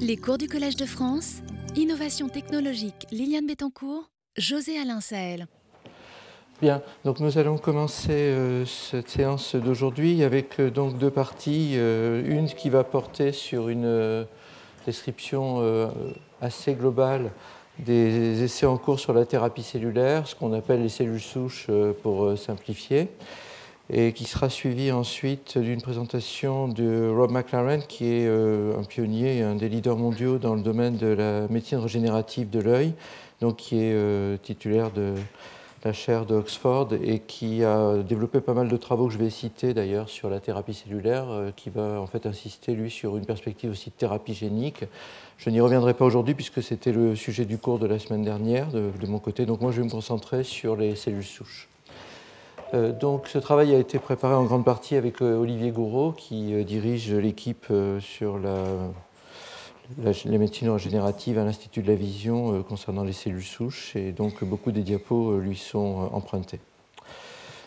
Les cours du Collège de France, Innovation technologique Liliane Bettencourt, José Alain Sahel. Bien, donc nous allons commencer euh, cette séance d'aujourd'hui avec euh, donc deux parties. Euh, une qui va porter sur une description assez globale des essais en cours sur la thérapie cellulaire, ce qu'on appelle les cellules souches pour simplifier et qui sera suivi ensuite d'une présentation de Rob McLaren, qui est euh, un pionnier un des leaders mondiaux dans le domaine de la médecine régénérative de l'œil, donc qui est euh, titulaire de la chaire d'Oxford et qui a développé pas mal de travaux que je vais citer d'ailleurs sur la thérapie cellulaire, euh, qui va en fait insister lui sur une perspective aussi de thérapie génique. Je n'y reviendrai pas aujourd'hui puisque c'était le sujet du cours de la semaine dernière de, de mon côté, donc moi je vais me concentrer sur les cellules souches. Euh, donc, ce travail a été préparé en grande partie avec euh, Olivier Gouraud, qui euh, dirige l'équipe sur les médecines régénératives à l'Institut de la Vision concernant les cellules souches, et donc beaucoup des diapos lui sont empruntés.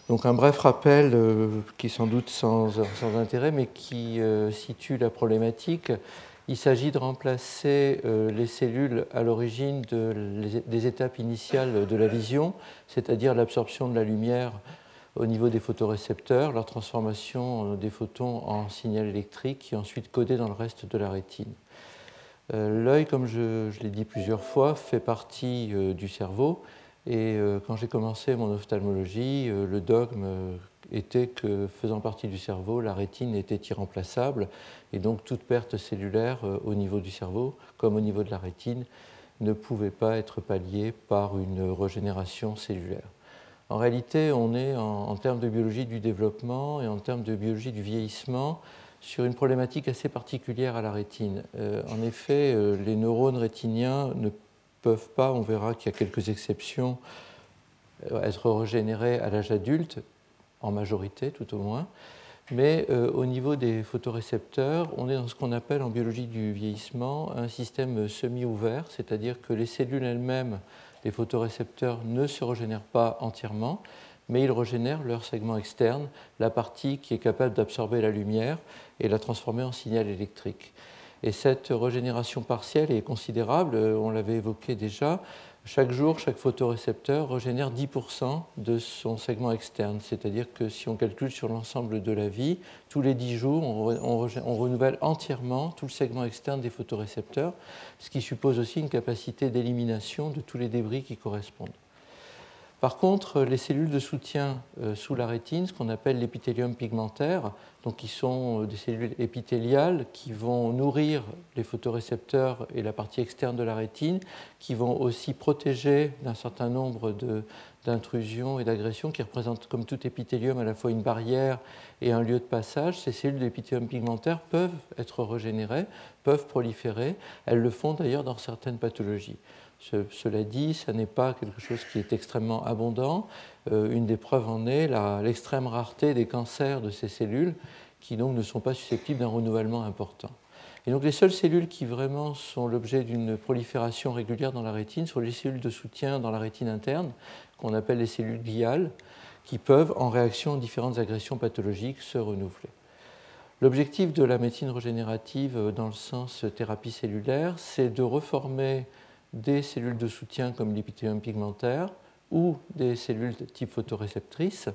Donc un bref rappel qui est sans doute sans, intérêt, mais qui situe la problématique. Il s'agit de remplacer les cellules à l'origine de, des étapes initiales de la vision, c'est-à-dire l'absorption de la lumière au niveau des photorécepteurs, leur transformation euh, des photons en signal électrique qui est ensuite codé dans le reste de la rétine. Euh, l'œil, comme je, l'ai dit plusieurs fois, fait partie euh, du cerveau. Et quand j'ai commencé mon ophtalmologie, le dogme était que faisant partie du cerveau, la rétine était irremplaçable. Et donc toute perte cellulaire au niveau du cerveau, comme au niveau de la rétine, ne pouvait pas être palliée par une régénération cellulaire. En réalité, on est en, termes de biologie du développement et en termes de biologie du vieillissement sur une problématique assez particulière à la rétine. Euh, en effet, euh, les neurones rétiniens ne peuvent pas, on verra qu'il y a quelques exceptions, euh, être régénérés à l'âge adulte, en majorité tout au moins. Mais au niveau des photorécepteurs, on est dans ce qu'on appelle en biologie du vieillissement un système semi-ouvert, c'est-à-dire que les cellules elles-mêmes les photorécepteurs ne se régénèrent pas entièrement, mais ils régénèrent leur segment externe, la partie qui est capable d'absorber la lumière et la transformer en signal électrique. Et cette régénération partielle est considérable, on l'avait évoqué déjà, chaque jour, chaque photorécepteur régénère 10% de son segment externe. C'est-à-dire que si on calcule sur l'ensemble de la vie, tous les 10 jours, on, renouvelle entièrement tout le segment externe des photorécepteurs, ce qui suppose aussi une capacité d'élimination de tous les débris qui correspondent. Par contre, les cellules de soutien euh, sous la rétine, ce qu'on appelle l'épithélium pigmentaire, qui sont euh, des cellules épithéliales qui vont nourrir les photorécepteurs et la partie externe de la rétine, qui vont aussi protéger d'un certain nombre d'intrusions et d'agressions, qui représentent comme tout épithélium à la fois une barrière et un lieu de passage. Ces cellules d'épithélium pigmentaire peuvent être régénérées, peuvent proliférer. Elles le font d'ailleurs dans certaines pathologies cela dit, ce n'est pas quelque chose qui est extrêmement abondant. Euh, une des preuves en est l'extrême rareté des cancers de ces cellules qui donc ne sont pas susceptibles d'un renouvellement important. Et donc les seules cellules qui vraiment sont l'objet d'une prolifération régulière dans la rétine sont les cellules de soutien dans la rétine interne, qu'on appelle les cellules gliales, qui peuvent, en réaction à différentes agressions pathologiques, se renouveler. L'objectif de la médecine régénérative euh, dans le sens thérapie cellulaire, c'est de reformer des cellules de soutien comme l'épithélium pigmentaire ou des cellules de type photoréceptrice.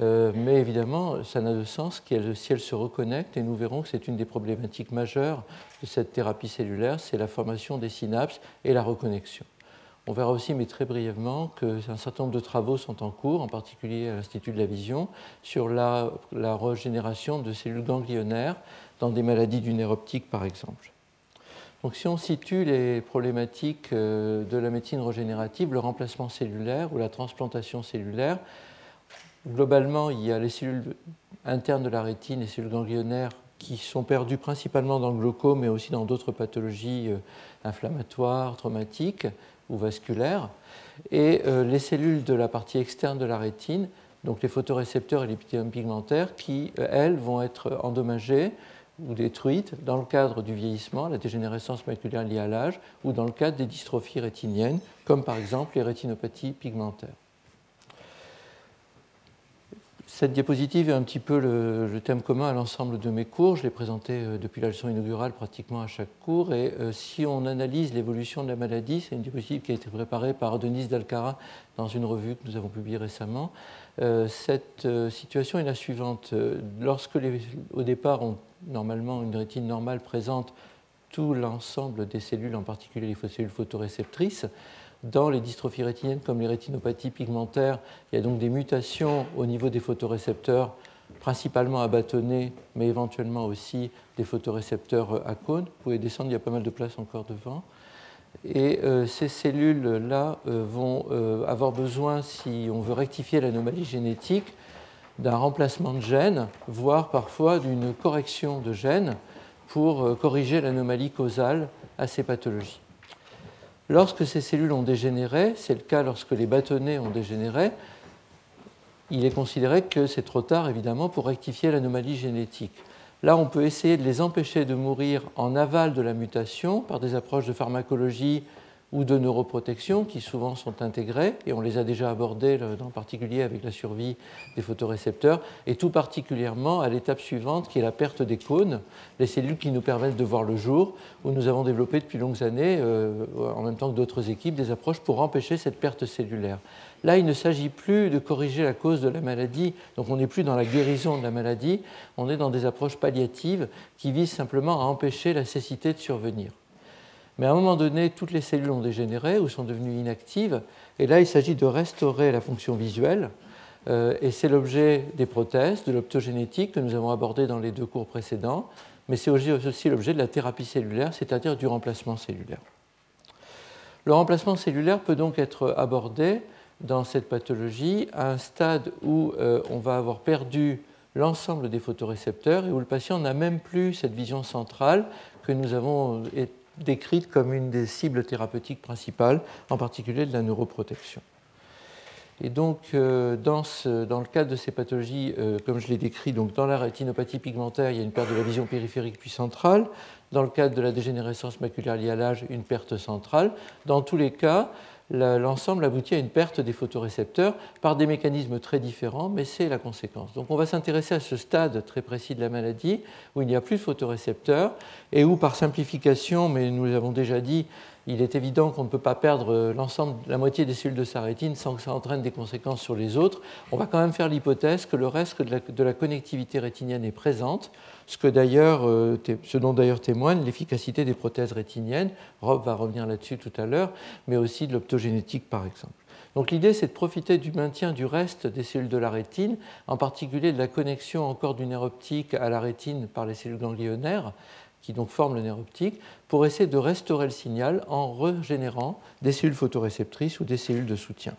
Euh, mais évidemment, ça n'a de sens si elles se reconnectent, et nous verrons que c'est une des problématiques majeures de cette thérapie cellulaire, c'est la formation des synapses et la reconnexion. On verra aussi, mais très brièvement, qu'un certain nombre de travaux sont en cours, en particulier à l'Institut de la Vision, sur la régénération de cellules ganglionnaires dans des maladies du nerf optique, par exemple. Donc, si on situe les problématiques euh, de la médecine régénérative, le remplacement cellulaire ou la transplantation cellulaire, globalement, il y a les cellules internes de la rétine, les cellules ganglionnaires qui sont perdues principalement dans le glaucome, mais aussi dans d'autres pathologies euh, inflammatoires, traumatiques ou vasculaires. Et euh, les cellules de la partie externe de la rétine, donc les photorécepteurs et l'épithélium pigmentaire, qui, elles, vont être endommagées ou détruites dans le cadre du vieillissement, la dégénérescence maculaire liée à l'âge, ou dans le cadre des dystrophies rétiniennes, comme par exemple les rétinopathies pigmentaires. Cette diapositive est un petit peu le, thème commun à l'ensemble de mes cours. Je l'ai présenté euh, depuis la leçon inaugurale pratiquement à chaque cours. Et euh, si on analyse l'évolution de la maladie, c'est une diapositive qui a été préparée par Denise Dalcara dans une revue que nous avons publiée récemment. Euh, cette situation est la suivante. Lorsque au départ, on, normalement, une rétine normale présente tout l'ensemble des cellules, en particulier les cellules photoréceptrices, dans les dystrophies rétiniennes comme les rétinopathies pigmentaires, il y a donc des mutations au niveau des photorécepteurs, principalement à bâtonnets, mais éventuellement aussi des photorécepteurs à cône. Vous pouvez descendre, il y a pas mal de place encore devant. Et euh, ces cellules-là euh, vont euh, avoir besoin, si on veut rectifier l'anomalie génétique, d'un remplacement de gènes, voire parfois d'une correction de gènes pour corriger l'anomalie causale à ces pathologies. Lorsque ces cellules ont dégénéré, c'est le cas lorsque les bâtonnets ont dégénéré, il est considéré que c'est trop tard, évidemment, pour rectifier l'anomalie génétique. Là, on peut essayer de les empêcher de mourir en aval de la mutation par des approches de pharmacologie ou de neuroprotection qui souvent sont intégrés, et on les a déjà abordés en particulier avec la survie des photorécepteurs, et tout particulièrement à l'étape suivante qui est la perte des cônes, les cellules qui nous permettent de voir le jour, où nous avons développé depuis longues années, euh, en même temps que d'autres équipes, des approches pour empêcher cette perte cellulaire. Là, il ne s'agit plus de corriger la cause de la maladie, donc on n'est plus dans la guérison de la maladie, on est dans des approches palliatives qui visent simplement à empêcher la cécité de survenir. Mais à un moment donné, toutes les cellules ont dégénéré ou sont devenues inactives. Et là, il s'agit de restaurer la fonction visuelle. Euh, et c'est l'objet des prothèses, de l'optogénétique que nous avons abordé dans les deux cours précédents. Mais c'est aussi l'objet de la thérapie cellulaire, c'est-à-dire du remplacement cellulaire. Le remplacement cellulaire peut donc être abordé dans cette pathologie à un stade où euh, on va avoir perdu l'ensemble des photorécepteurs et où le patient n'a même plus cette vision centrale que nous avons décrite comme une des cibles thérapeutiques principales, en particulier de la neuroprotection. Et donc, euh, dans, le cadre de ces pathologies, euh, comme je l'ai décrit, dans la rétinopathie pigmentaire, il y a une perte de la vision périphérique puis centrale. Dans le cadre de la dégénérescence maculaire liée à l'âge, une perte centrale. Dans tous les cas, l'ensemble aboutit à une perte des photorécepteurs par des mécanismes très différents, mais c'est la conséquence. Donc on va s'intéresser à ce stade très précis de la maladie où il n'y a plus de photorécepteurs et où par simplification, mais nous l'avons déjà dit, il est évident qu'on ne peut pas perdre l'ensemble, la moitié des cellules de sa rétine sans que ça entraîne des conséquences sur les autres. On va quand même faire l'hypothèse que le reste de la, connectivité rétinienne est présente, ce, euh, ce dont d'ailleurs témoigne l'efficacité des prothèses rétiniennes. Rob va revenir là-dessus tout à l'heure, mais aussi de l'optogénétique par exemple. Donc l'idée, c'est de profiter du maintien du reste des cellules de la rétine, en particulier de la connexion encore du nerf optique à la rétine par les cellules ganglionnaires, qui donc forment le nerf optique, pour essayer de restaurer le signal en régénérant des cellules photoréceptrices ou des cellules de soutien.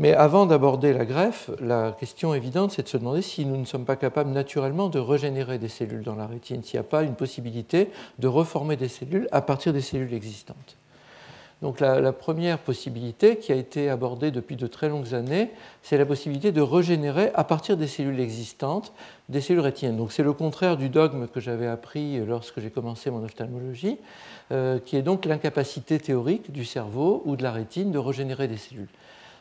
Mais avant d'aborder la greffe, la question évidente, c'est de se demander si nous ne sommes pas capables naturellement de régénérer des cellules dans la rétine, s'il n'y a pas une possibilité de reformer des cellules à partir des cellules existantes. Donc la, première possibilité qui a été abordée depuis de très longues années, c'est la possibilité de régénérer à partir des cellules existantes des cellules rétiniennes. Donc c'est le contraire du dogme que j'avais appris lorsque j'ai commencé mon ophtalmologie, euh, qui est donc l'incapacité théorique du cerveau ou de la rétine de régénérer des cellules.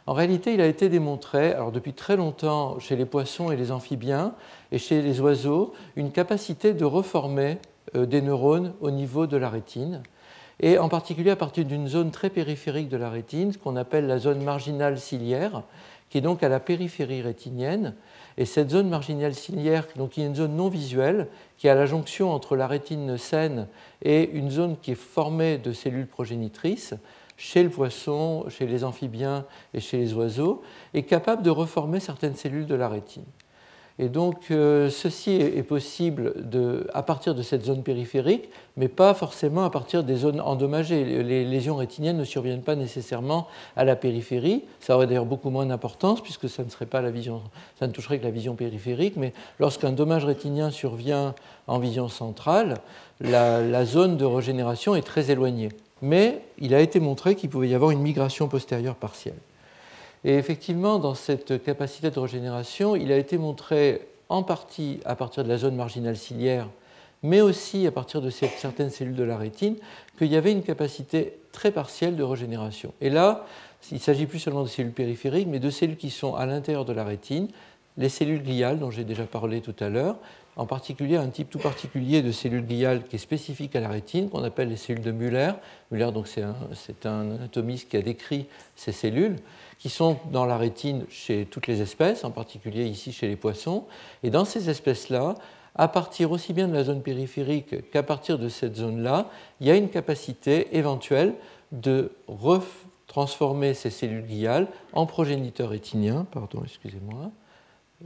En réalité, il a été démontré, alors depuis très longtemps chez les poissons et les amphibiens et chez les oiseaux, une capacité de reformer euh, des neurones au niveau de la rétine et en particulier à partir d'une zone très périphérique de la rétine, ce qu'on appelle la zone marginale ciliaire, qui est donc à la périphérie rétinienne. Et cette zone marginale ciliaire, donc, qui est une zone non visuelle, qui est à la jonction entre la rétine saine et une zone qui est formée de cellules progénitrices, chez le poisson, chez les amphibiens et chez les oiseaux, est capable de reformer certaines cellules de la rétine. Et donc, euh, ceci est, possible à partir de cette zone périphérique, mais pas forcément à partir des zones endommagées. Les lésions rétiniennes ne surviennent pas nécessairement à la périphérie. Ça aurait d'ailleurs beaucoup moins d'importance, puisque ça ne, toucherait que la vision périphérique. Mais lorsqu'un dommage rétinien survient en vision centrale, la zone de régénération est très éloignée. Mais il a été montré qu'il pouvait y avoir une migration postérieure partielle. Et effectivement, dans cette capacité de régénération, il a été montré en partie à partir de la zone marginale ciliaire, mais aussi à partir de certaines cellules de la rétine, qu'il y avait une capacité très partielle de régénération. Et là, il ne s'agit plus seulement de cellules périphériques, mais de cellules qui sont à l'intérieur de la rétine, les cellules gliales dont j'ai déjà parlé tout à l'heure, en particulier un type tout particulier de cellules gliales qui est spécifique à la rétine, qu'on appelle les cellules de Muller. Muller, donc, c'est un, un, anatomiste qui a décrit ces cellules, qui sont dans la rétine chez toutes les espèces, en particulier ici chez les poissons. Et dans ces espèces-là, à partir aussi bien de la zone périphérique qu'à partir de cette zone-là, il y a une capacité éventuelle de transformer ces cellules gliales en progéniteurs rétiniens, pardon, excusez-moi,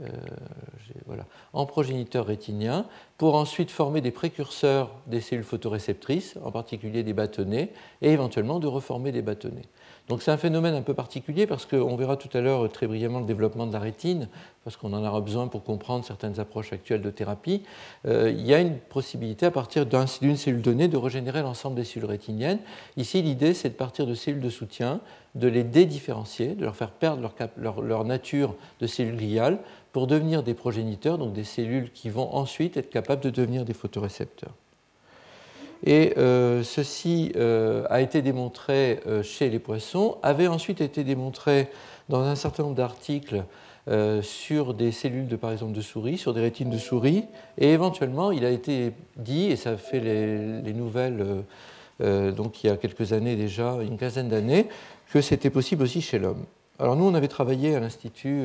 euh, en progéniteurs rétiniens, pour ensuite former des précurseurs des cellules photoréceptrices, en particulier des bâtonnets, et éventuellement de reformer des bâtonnets. Donc c'est un phénomène un peu particulier parce qu'on verra tout à l'heure très brièvement le développement de la rétine, parce qu'on en aura besoin pour comprendre certaines approches actuelles de thérapie. Euh, il y a une possibilité à partir d'une cellule donnée de régénérer l'ensemble des cellules rétiniennes. Ici, l'idée, c'est de partir de cellules de soutien, de les dédifférencier, de leur faire perdre leur, leur nature de cellules gliales pour devenir des progéniteurs, donc des cellules qui vont ensuite être capables de devenir des photorécepteurs. Et euh, ceci euh, a été démontré euh, chez les poissons, avait ensuite été démontré dans un certain nombre d'articles sur des cellules de, par exemple, de souris, sur des rétines de souris, et éventuellement il a été dit, et ça fait les, les nouvelles donc il y a quelques années déjà, une quinzaine d'années, que c'était possible aussi chez l'homme. Alors nous, on avait travaillé à l'Institut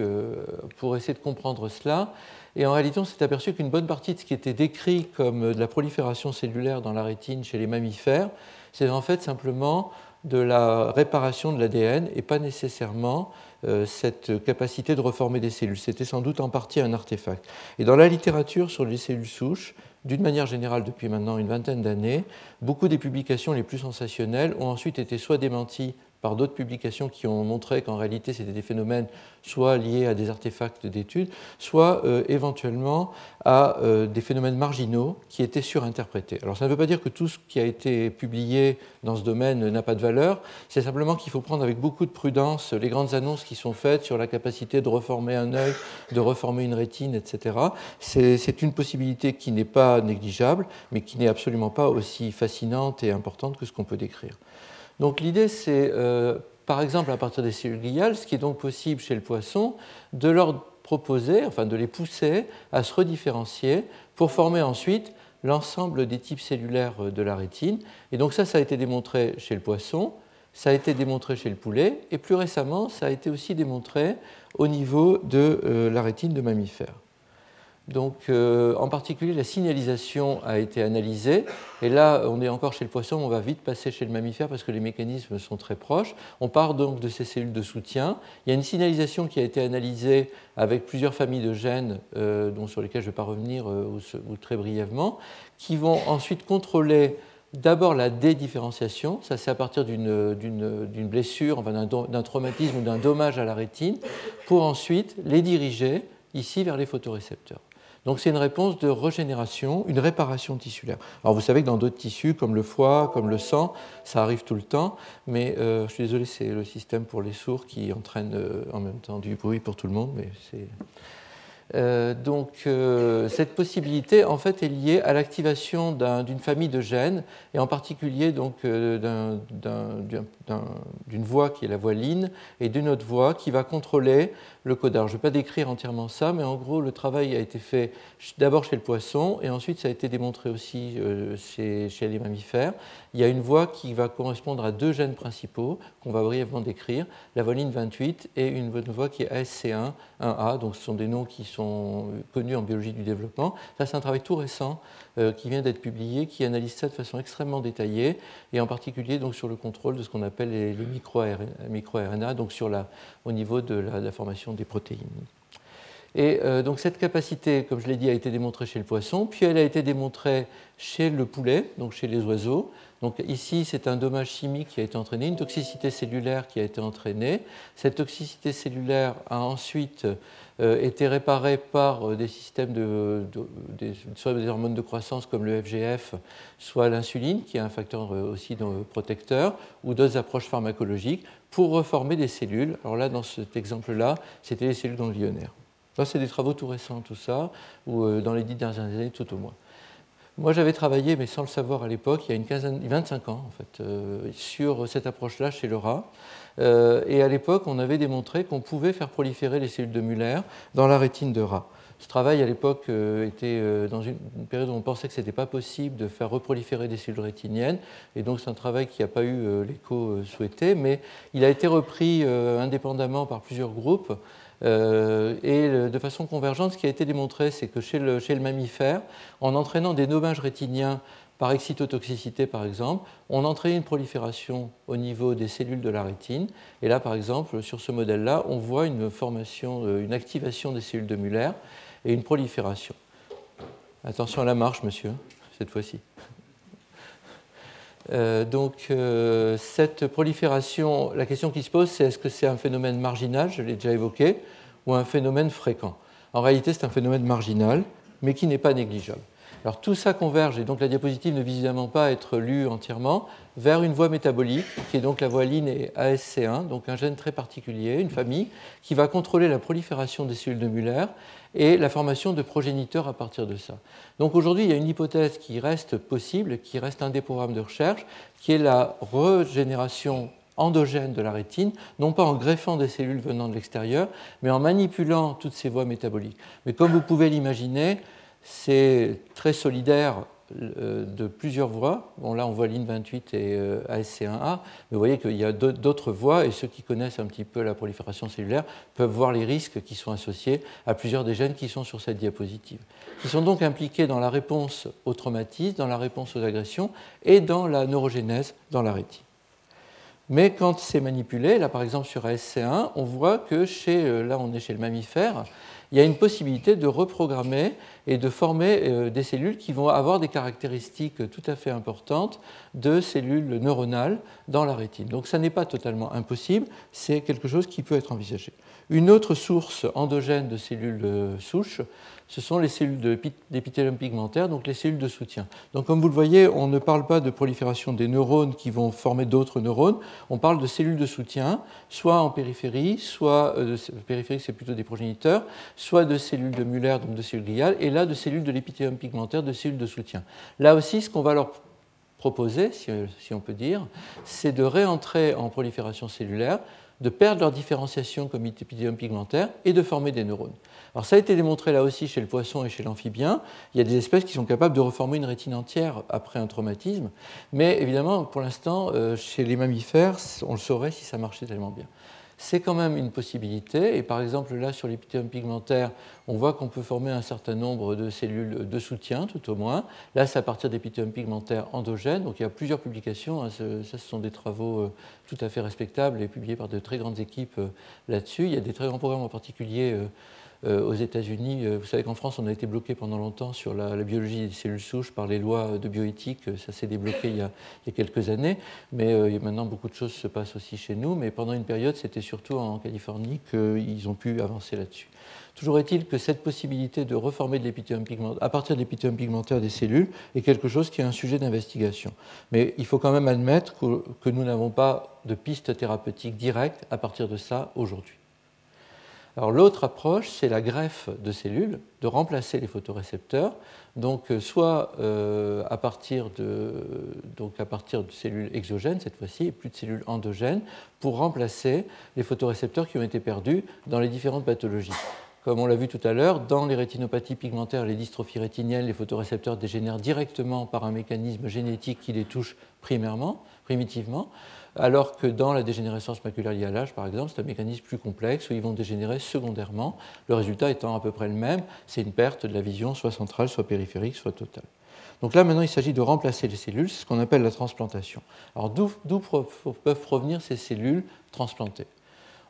pour essayer de comprendre cela, et en réalité, on s'est aperçu qu'une bonne partie de ce qui était décrit comme de la prolifération cellulaire dans la rétine chez les mammifères, c'est en fait simplement de la réparation de l'ADN et pas nécessairement euh, cette capacité de reformer des cellules. C'était sans doute en partie un artefact. Et dans la littérature sur les cellules souches, d'une manière générale depuis maintenant une vingtaine d'années, beaucoup des publications les plus sensationnelles ont ensuite été soit démenties par d'autres publications qui ont montré qu'en réalité c'était des phénomènes soit liés à des artefacts d'études, soit euh, éventuellement à euh, des phénomènes marginaux qui étaient surinterprétés. Alors ça ne veut pas dire que tout ce qui a été publié dans ce domaine n'a pas de valeur, c'est simplement qu'il faut prendre avec beaucoup de prudence les grandes annonces qui sont faites sur la capacité de reformer un œil, de reformer une rétine, etc. C'est une possibilité qui n'est pas négligeable, mais qui n'est absolument pas aussi fascinante et importante que ce qu'on peut décrire. Donc l'idée, c'est, euh, par exemple, à partir des cellules gliales, ce qui est donc possible chez le poisson, de leur proposer, enfin de les pousser à se redifférencier pour former ensuite l'ensemble des types cellulaires de la rétine. Et donc ça, ça a été démontré chez le poisson, ça a été démontré chez le poulet, et plus récemment, ça a été aussi démontré au niveau de euh, la rétine de mammifères. Donc, euh, en particulier, la signalisation a été analysée. Et là, on est encore chez le poisson, on va vite passer chez le mammifère parce que les mécanismes sont très proches. On part donc de ces cellules de soutien. Il y a une signalisation qui a été analysée avec plusieurs familles de gènes, euh, dont sur lesquels je ne vais pas revenir euh, ou, très brièvement, qui vont ensuite contrôler d'abord la dédifférenciation. Ça, c'est à partir d'une blessure, d'un traumatisme ou d'un dommage à la rétine, pour ensuite les diriger ici vers les photorécepteurs. Donc c'est une réponse de régénération, une réparation tissulaire. Alors vous savez que dans d'autres tissus, comme le foie, comme le sang, ça arrive tout le temps, mais euh, je suis désolé, c'est le système pour les sourds qui entraîne euh, en même temps du bruit pour tout le monde, mais c'est euh, donc cette possibilité en fait est liée à l'activation d'une famille de gènes et en particulier donc d'une voie qui est la voie LIN et d'une autre voie qui va contrôler le codage. Je ne vais pas décrire entièrement ça, mais en gros le travail a été fait d'abord chez le poisson et ensuite ça a été démontré aussi chez, chez les mammifères. Il y a une voie qui va correspondre à deux gènes principaux qu'on va brièvement décrire, la voie LIN 28 et une voie qui est ASC1, 1A, donc ce sont des noms qui sont connus en biologie du développement. Ça, c'est un travail tout récent euh, qui vient d'être publié, qui analyse ça de façon extrêmement détaillée, et en particulier donc, sur le contrôle de ce qu'on appelle les, micro-RNA, donc au niveau de la, formation des protéines. Et euh, donc cette capacité, comme je l'ai dit, a été démontrée chez le poisson, puis elle a été démontrée chez le poulet, donc chez les oiseaux. Donc ici, c'est un dommage chimique qui a été entraîné, une toxicité cellulaire qui a été entraînée. Cette toxicité cellulaire a ensuite euh, été réparée par euh, des systèmes de, soit des hormones de croissance comme le FGF, soit l'insuline, qui est un facteur euh, aussi protecteur, ou d'autres approches pharmacologiques pour reformer des cellules. Alors là, dans cet exemple-là, c'était les cellules ganglionnaires. Là, c'est des travaux tout récents, tout ça, ou dans les dix dernières années, tout au moins. Moi, j'avais travaillé, mais sans le savoir à l'époque, il y a une quinzaine, 25 ans, en fait, sur cette approche-là chez le rat. et à l'époque, on avait démontré qu'on pouvait faire proliférer les cellules de Muller dans la rétine de rat. Ce travail, à l'époque, euh, était euh, dans une période où on pensait que ce n'était pas possible de faire reproliférer des cellules rétiniennes. Et donc, c'est un travail qui n'a pas eu euh, l'écho souhaité, mais il a été repris indépendamment par plusieurs groupes. Et de façon convergente, ce qui a été démontré, c'est que chez le, mammifère, en entraînant des nommages rétiniens par excitotoxicité par exemple, on entraîne une prolifération au niveau des cellules de la rétine. Et là, par exemple, sur ce modèle-là, on voit une formation, une activation des cellules de Muller et une prolifération. Attention à la marche, monsieur, cette fois-ci. Euh, donc, euh, cette prolifération, la question qui se pose, c'est est-ce que c'est un phénomène marginal, je l'ai déjà évoqué, ou un phénomène fréquent? En réalité, c'est un phénomène marginal, mais qui n'est pas négligeable. Alors tout ça converge, et donc la diapositive ne vise pas à être lue entièrement, vers une voie métabolique, qui est donc la voie et ASC1, donc un gène très particulier, une famille, qui va contrôler la prolifération des cellules de Muller et la formation de progéniteurs à partir de ça. Donc aujourd'hui, il y a une hypothèse qui reste possible, qui reste un des programmes de recherche, qui est la régénération endogène de la rétine, non pas en greffant des cellules venant de l'extérieur, mais en manipulant toutes ces voies métaboliques. Mais comme vous pouvez l'imaginer, c'est très solidaire de plusieurs voies. Bon, là, on voit LIN28 et euh, ASC1A, mais vous voyez qu'il y a d'autres voies, et ceux qui connaissent un petit peu la prolifération cellulaire peuvent voir les risques qui sont associés à plusieurs des gènes qui sont sur cette diapositive, qui sont donc impliqués dans la réponse au traumatisme, dans la réponse aux agressions et dans la neurogénèse dans la rétine. Mais quand c'est manipulé, là par exemple sur ASC1, on voit que chez, euh, là on est chez le mammifère, il y a une possibilité de reprogrammer et de former euh, des cellules qui vont avoir des caractéristiques tout à fait importantes de cellules neuronales dans la rétine. Donc ça n'est pas totalement impossible, c'est quelque chose qui peut être envisagé. Une autre source endogène de cellules euh, souches, ce sont les cellules d'épithélium pigmentaire, donc les cellules de soutien. Donc comme vous le voyez, on ne parle pas de prolifération des neurones qui vont former d'autres neurones, on parle de cellules de soutien, soit en périphérie, soit, euh, périphérique c'est plutôt des progéniteurs, soit de cellules de Muller, donc de cellules gliales, et là de cellules de l'épithélium pigmentaire, de cellules de soutien. Là aussi, ce qu'on va leur proposer, si on peut dire, c'est de réentrer en prolifération cellulaire de perdre leur différenciation comme épithélium pigmentaire et de former des neurones. Alors ça a été démontré là aussi chez le poisson et chez l'amphibien. Il y a des espèces qui sont capables de reformer une rétine entière après un traumatisme, mais évidemment, pour l'instant, euh, chez les mammifères, on le saurait si ça marchait tellement bien c'est quand même une possibilité. Et par exemple, là, sur l'épithélium pigmentaire, on voit qu'on peut former un certain nombre de cellules de soutien, tout au moins. Là, c'est à partir d'épithélium pigmentaire endogène. Donc, il y a plusieurs publications. Hein. Ça, ce sont des travaux euh, tout à fait respectables et publiés par de très grandes équipes euh, là-dessus. Il y a des très grands programmes en particulier euh, aux États-Unis. Euh, vous savez qu'en France, on a été bloqué pendant longtemps sur la, biologie des cellules souches par les lois de bioéthique. Ça s'est débloqué il y, a, quelques années, mais euh, maintenant beaucoup de choses se passent aussi chez nous. Mais pendant une période, c'était surtout en Californie qu'ils ont pu avancer là-dessus. Toujours est-il que cette possibilité de reformer de pigmentaire, à partir de l'épithélium pigmentaire des cellules est quelque chose qui est un sujet d'investigation. Mais il faut quand même admettre que nous n'avons pas de piste thérapeutique directe à partir de ça aujourd'hui. L'autre approche, c'est la greffe de cellules, de remplacer les photorécepteurs, donc euh, soit euh, à, partir de, à partir de cellules exogènes cette fois-ci, et plus de cellules endogènes, pour remplacer les photorécepteurs qui ont été perdus dans les différentes pathologies. Comme on l'a vu tout à l'heure, dans les rétinopathies pigmentaires, les dystrophies rétiniennes, les photorécepteurs dégénèrent directement par un mécanisme génétique qui les touche primairement, primitivement alors que dans la dégénérescence maculaire liée à l'âge, par exemple, c'est un mécanisme plus complexe où ils vont dégénérer secondairement, le résultat étant à peu près le même, c'est une perte de la vision soit centrale, soit périphérique, soit totale. Donc là, maintenant, il s'agit de remplacer les cellules, c'est ce qu'on appelle la transplantation. Alors d'où peuvent provenir ces cellules transplantées?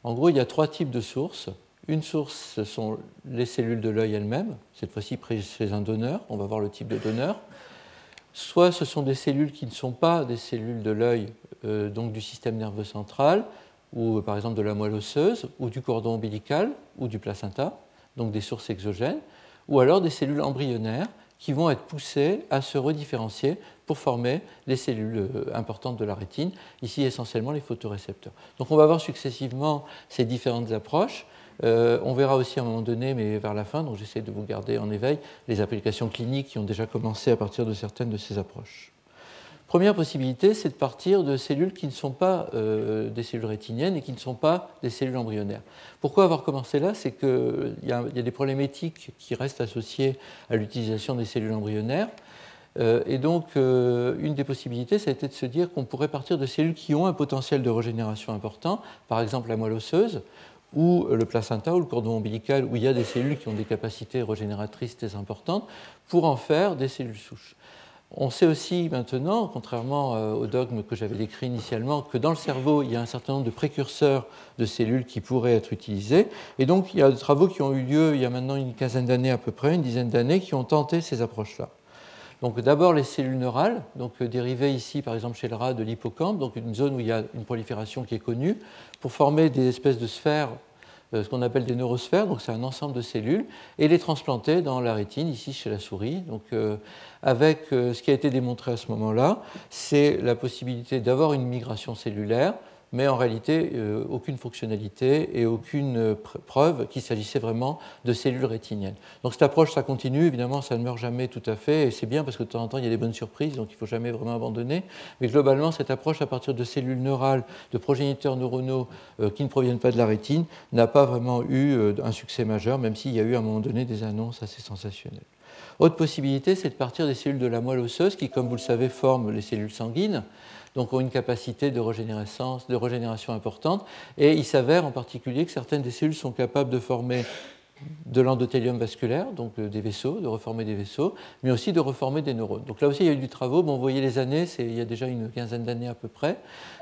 En gros, il y a trois types de sources. Une source, ce sont les cellules de l'œil elles-mêmes, cette fois-ci chez un donneur, on va voir le type de donneur. Soit ce sont des cellules qui ne sont pas des cellules de l'œil euh, donc du système nerveux central, ou par exemple de la moelle osseuse, ou du cordon ombilical, ou du placenta, donc des sources exogènes, ou alors des cellules embryonnaires qui vont être poussées à se redifférencier pour former les cellules euh, importantes de la rétine, ici essentiellement les photorécepteurs. Donc on va voir successivement ces différentes approches. on verra aussi à un moment donné, mais vers la fin, donc j'essaie de vous garder en éveil, les applications cliniques qui ont déjà commencé à partir de certaines de ces approches. Première possibilité, c'est de partir de cellules qui ne sont pas euh, des cellules rétiniennes et qui ne sont pas des cellules embryonnaires. Pourquoi avoir commencé là? C'est qu'il y, a des problèmes éthiques qui restent associés à l'utilisation des cellules embryonnaires. Euh, et donc, euh, une des possibilités, ça a été de se dire qu'on pourrait partir de cellules qui ont un potentiel de régénération important, par exemple la moelle osseuse, ou le placenta ou le cordon ombilical, où il y a des cellules qui ont des capacités régénératrices très importantes, pour en faire des cellules souches. On sait aussi maintenant, contrairement euh, au dogme que j'avais décrit initialement, que dans le cerveau, il y a un certain nombre de précurseurs de cellules qui pourraient être utilisés. Et donc, il y a des travaux qui ont eu lieu il y a maintenant une quinzaine d'années à peu près, une dizaine d'années, qui ont tenté ces approches-là. Donc, d'abord les cellules neurales, donc euh, dérivées ici, par exemple chez le rat, de l'hippocampe, donc une zone où il y a une prolifération qui est connue, pour former des espèces de sphères ce qu'on appelle des neurosphères, donc c'est un ensemble de cellules, et les transplanter dans la rétine, ici chez la souris. Donc, euh, avec euh, ce qui a été démontré à ce moment-là, c'est la possibilité d'avoir une migration cellulaire mais en réalité euh, aucune fonctionnalité et aucune euh, preuve qu'il s'agissait vraiment de cellules rétiniennes. Donc cette approche, ça continue, évidemment, ça ne meurt jamais tout à fait, et c'est bien parce que de temps en temps, il y a des bonnes surprises, donc il ne faut jamais vraiment abandonner. Mais globalement, cette approche à partir de cellules neurales, de progéniteurs neuronaux euh, qui ne proviennent pas de la rétine, n'a pas vraiment eu un succès majeur, même s'il y a eu à un moment donné des annonces assez sensationnelles. Autre possibilité, c'est de partir des cellules de la moelle osseuse qui, comme vous le savez, forment les cellules sanguines donc ont une capacité de régénération, importante. Et il s'avère en particulier que certaines des cellules sont capables de former de l'endothélium vasculaire, donc euh, des vaisseaux, de reformer des vaisseaux, mais aussi de reformer des neurones. Donc là aussi, il y a eu du travail. Bon, vous voyez les années, il y a déjà une quinzaine d'années à peu près,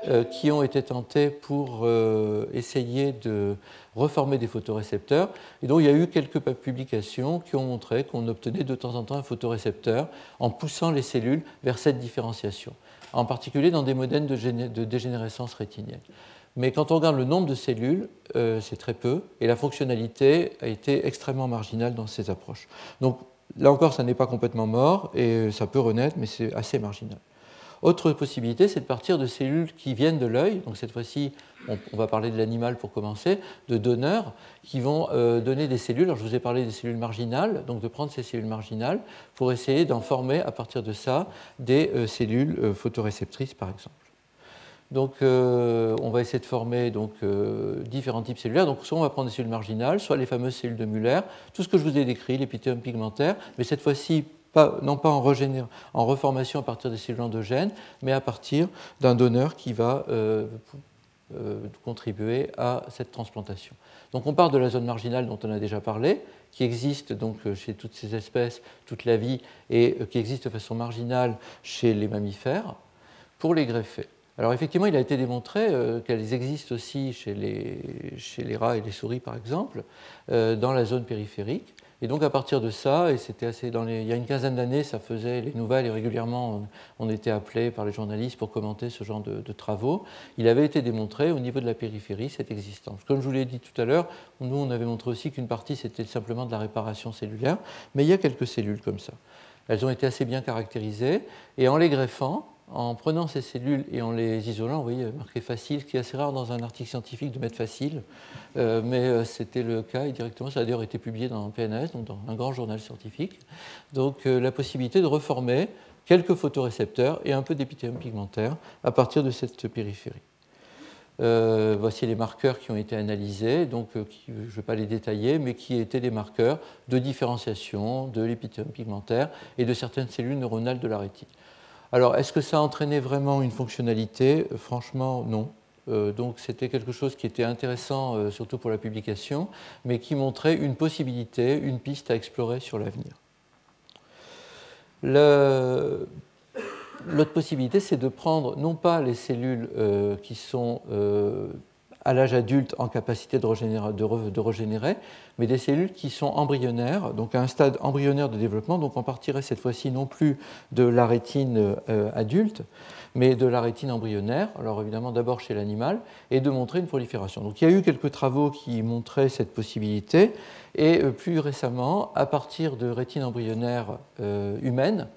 euh, qui ont été tentés pour euh, essayer de reformer des photorécepteurs. Et donc il y a eu quelques publications qui ont montré qu'on obtenait de temps en temps un photorécepteur en poussant les cellules vers cette différenciation en particulier dans des modèles de, dégénérescence rétinienne. Mais quand on regarde le nombre de cellules, euh, c'est très peu, et la fonctionnalité a été extrêmement marginale dans ces approches. Donc là encore, ça n'est pas complètement mort, et ça peut renaître, mais c'est assez marginal. Autre possibilité, c'est de partir de cellules qui viennent de l'œil, donc cette fois-ci, on, va parler de l'animal pour commencer, de donneurs qui vont euh, donner des cellules. Alors je vous ai parlé des cellules marginales, donc de prendre ces cellules marginales pour essayer d'en former à partir de ça des euh, cellules euh, photoréceptrices, par exemple. Donc, on va essayer de former donc, différents types cellulaires. Donc, soit on va prendre des cellules marginales, soit les fameuses cellules de Muller, tout ce que je vous ai décrit, l'épithélium pigmentaire, mais cette fois-ci non pas en, reformation à partir des cellules endogènes, mais à partir d'un donneur qui va euh, euh, contribuer à cette transplantation. Donc on part de la zone marginale dont on a déjà parlé, qui existe donc euh, chez toutes ces espèces toute la vie et qui existe de façon marginale chez les mammifères, pour les greffer. Alors effectivement, il a été démontré qu'elles existent aussi chez les, rats et les souris, par exemple, dans la zone périphérique. Et donc à partir de ça, et c'était assez dans il y a une quinzaine d'années, ça faisait les nouvelles et régulièrement on, était appelé par les journalistes pour commenter ce genre de, travaux. Il avait été démontré au niveau de la périphérie cette existence. Comme je vous l'ai dit tout à l'heure, nous on avait montré aussi qu'une partie c'était simplement de la réparation cellulaire, mais il y a quelques cellules comme ça. Elles ont été assez bien caractérisées et en les greffant, en prenant ces cellules et en les isolant, vous voyez, marqué facile, ce qui est assez rare dans un article scientifique de mettre facile, euh, mais euh, c'était le cas et directement, ça a d'ailleurs été publié dans PNS, donc dans un grand journal scientifique. Donc euh, la possibilité de reformer quelques photorécepteurs et un peu d'épithélium pigmentaire à partir de cette périphérie. voici les marqueurs qui ont été analysés, donc je ne vais pas les détailler, mais qui étaient des marqueurs de différenciation de l'épithélium pigmentaire et de certaines cellules neuronales de la rétine. Alors, est-ce que ça a entraîné vraiment une fonctionnalité? Franchement, non. Euh, donc, c'était quelque chose qui était intéressant, euh, surtout pour la publication, mais qui montrait une possibilité, une piste à explorer sur l'avenir. L'autre possibilité, c'est de prendre non pas les cellules euh, qui sont à l'âge adulte en capacité de régénérer, mais des cellules qui sont embryonnaires, donc à un stade embryonnaire de développement. Donc on partirait cette fois-ci non plus de la rétine euh, adulte, mais de la rétine embryonnaire, alors évidemment d'abord chez l'animal, et de montrer une prolifération. Donc il y a eu quelques travaux qui montraient cette possibilité, et euh, plus récemment, à partir de rétine embryonnaire euh, humaine,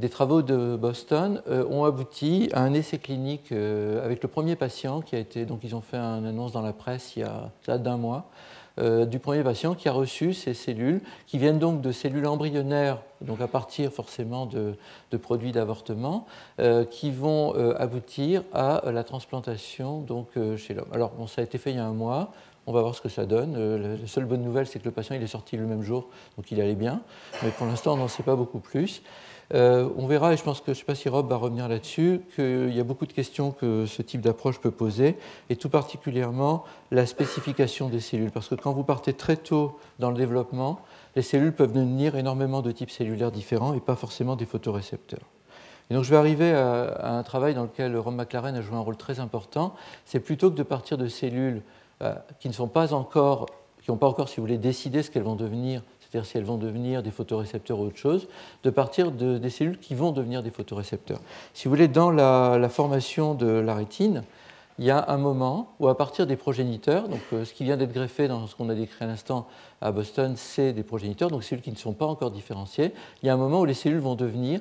des travaux de Boston euh, ont abouti à un essai clinique euh, avec le premier patient qui a été. Donc, ils ont fait une annonce dans la presse il y a d'un mois, euh, du premier patient qui a reçu ces cellules, qui viennent donc de cellules embryonnaires, donc à partir forcément de, produits d'avortement, qui vont aboutir à la transplantation donc, chez l'homme. Alors, bon, ça a été fait il y a un mois. On va voir ce que ça donne. La seule bonne nouvelle, c'est que le patient est sorti le même jour, donc il allait bien. Mais pour l'instant, on n'en sait pas beaucoup plus. Euh, on verra, et je pense que je ne sais pas si Rob va revenir là-dessus, qu'il y a beaucoup de questions que ce type d'approche peut poser, et tout particulièrement la spécification des cellules. Parce que quand vous partez très tôt dans le développement, les cellules peuvent devenir énormément de types cellulaires différents et pas forcément des photorécepteurs. Et donc je vais arriver à, un travail dans lequel Rob McLaren a joué un rôle très important. C'est plutôt que de partir de cellules euh, qui ne sont pas encore, qui n'ont pas encore, si vous voulez, décidé ce qu'elles vont devenir c'est-à-dire si elles vont devenir des photorécepteurs ou autre chose, de partir de, des cellules qui vont devenir des photorécepteurs. Si vous voulez, dans la, formation de la rétine, il y a un moment où à partir des progéniteurs, donc euh, ce qui vient d'être greffé dans ce qu'on a décrit à l'instant à Boston, c'est des progéniteurs, donc cellules qui ne sont pas encore différenciées, il y a un moment où les cellules vont devenir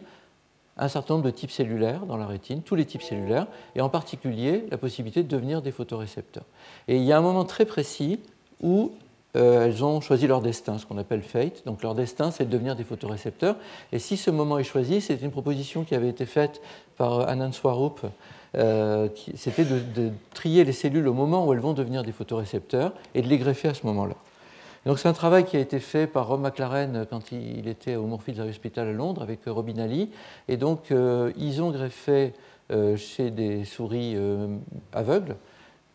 un certain nombre de types cellulaires dans la rétine, tous les types cellulaires, et en particulier la possibilité de devenir des photorécepteurs. Et il y a un moment très précis où euh, elles ont choisi leur destin, ce qu'on appelle fate. Donc leur destin, c'est de devenir des photorécepteurs. Et si ce moment est choisi, c'est une proposition qui avait été faite par Anand Swarup, euh, c'était de, trier les cellules au moment où elles vont devenir des photorécepteurs et de les greffer à ce moment-là. Donc c'est un travail qui a été fait par Rob McLaren quand il était au Moorfields Hospital à Londres avec Robin Ali. Et donc euh, ils ont greffé chez des souris aveugles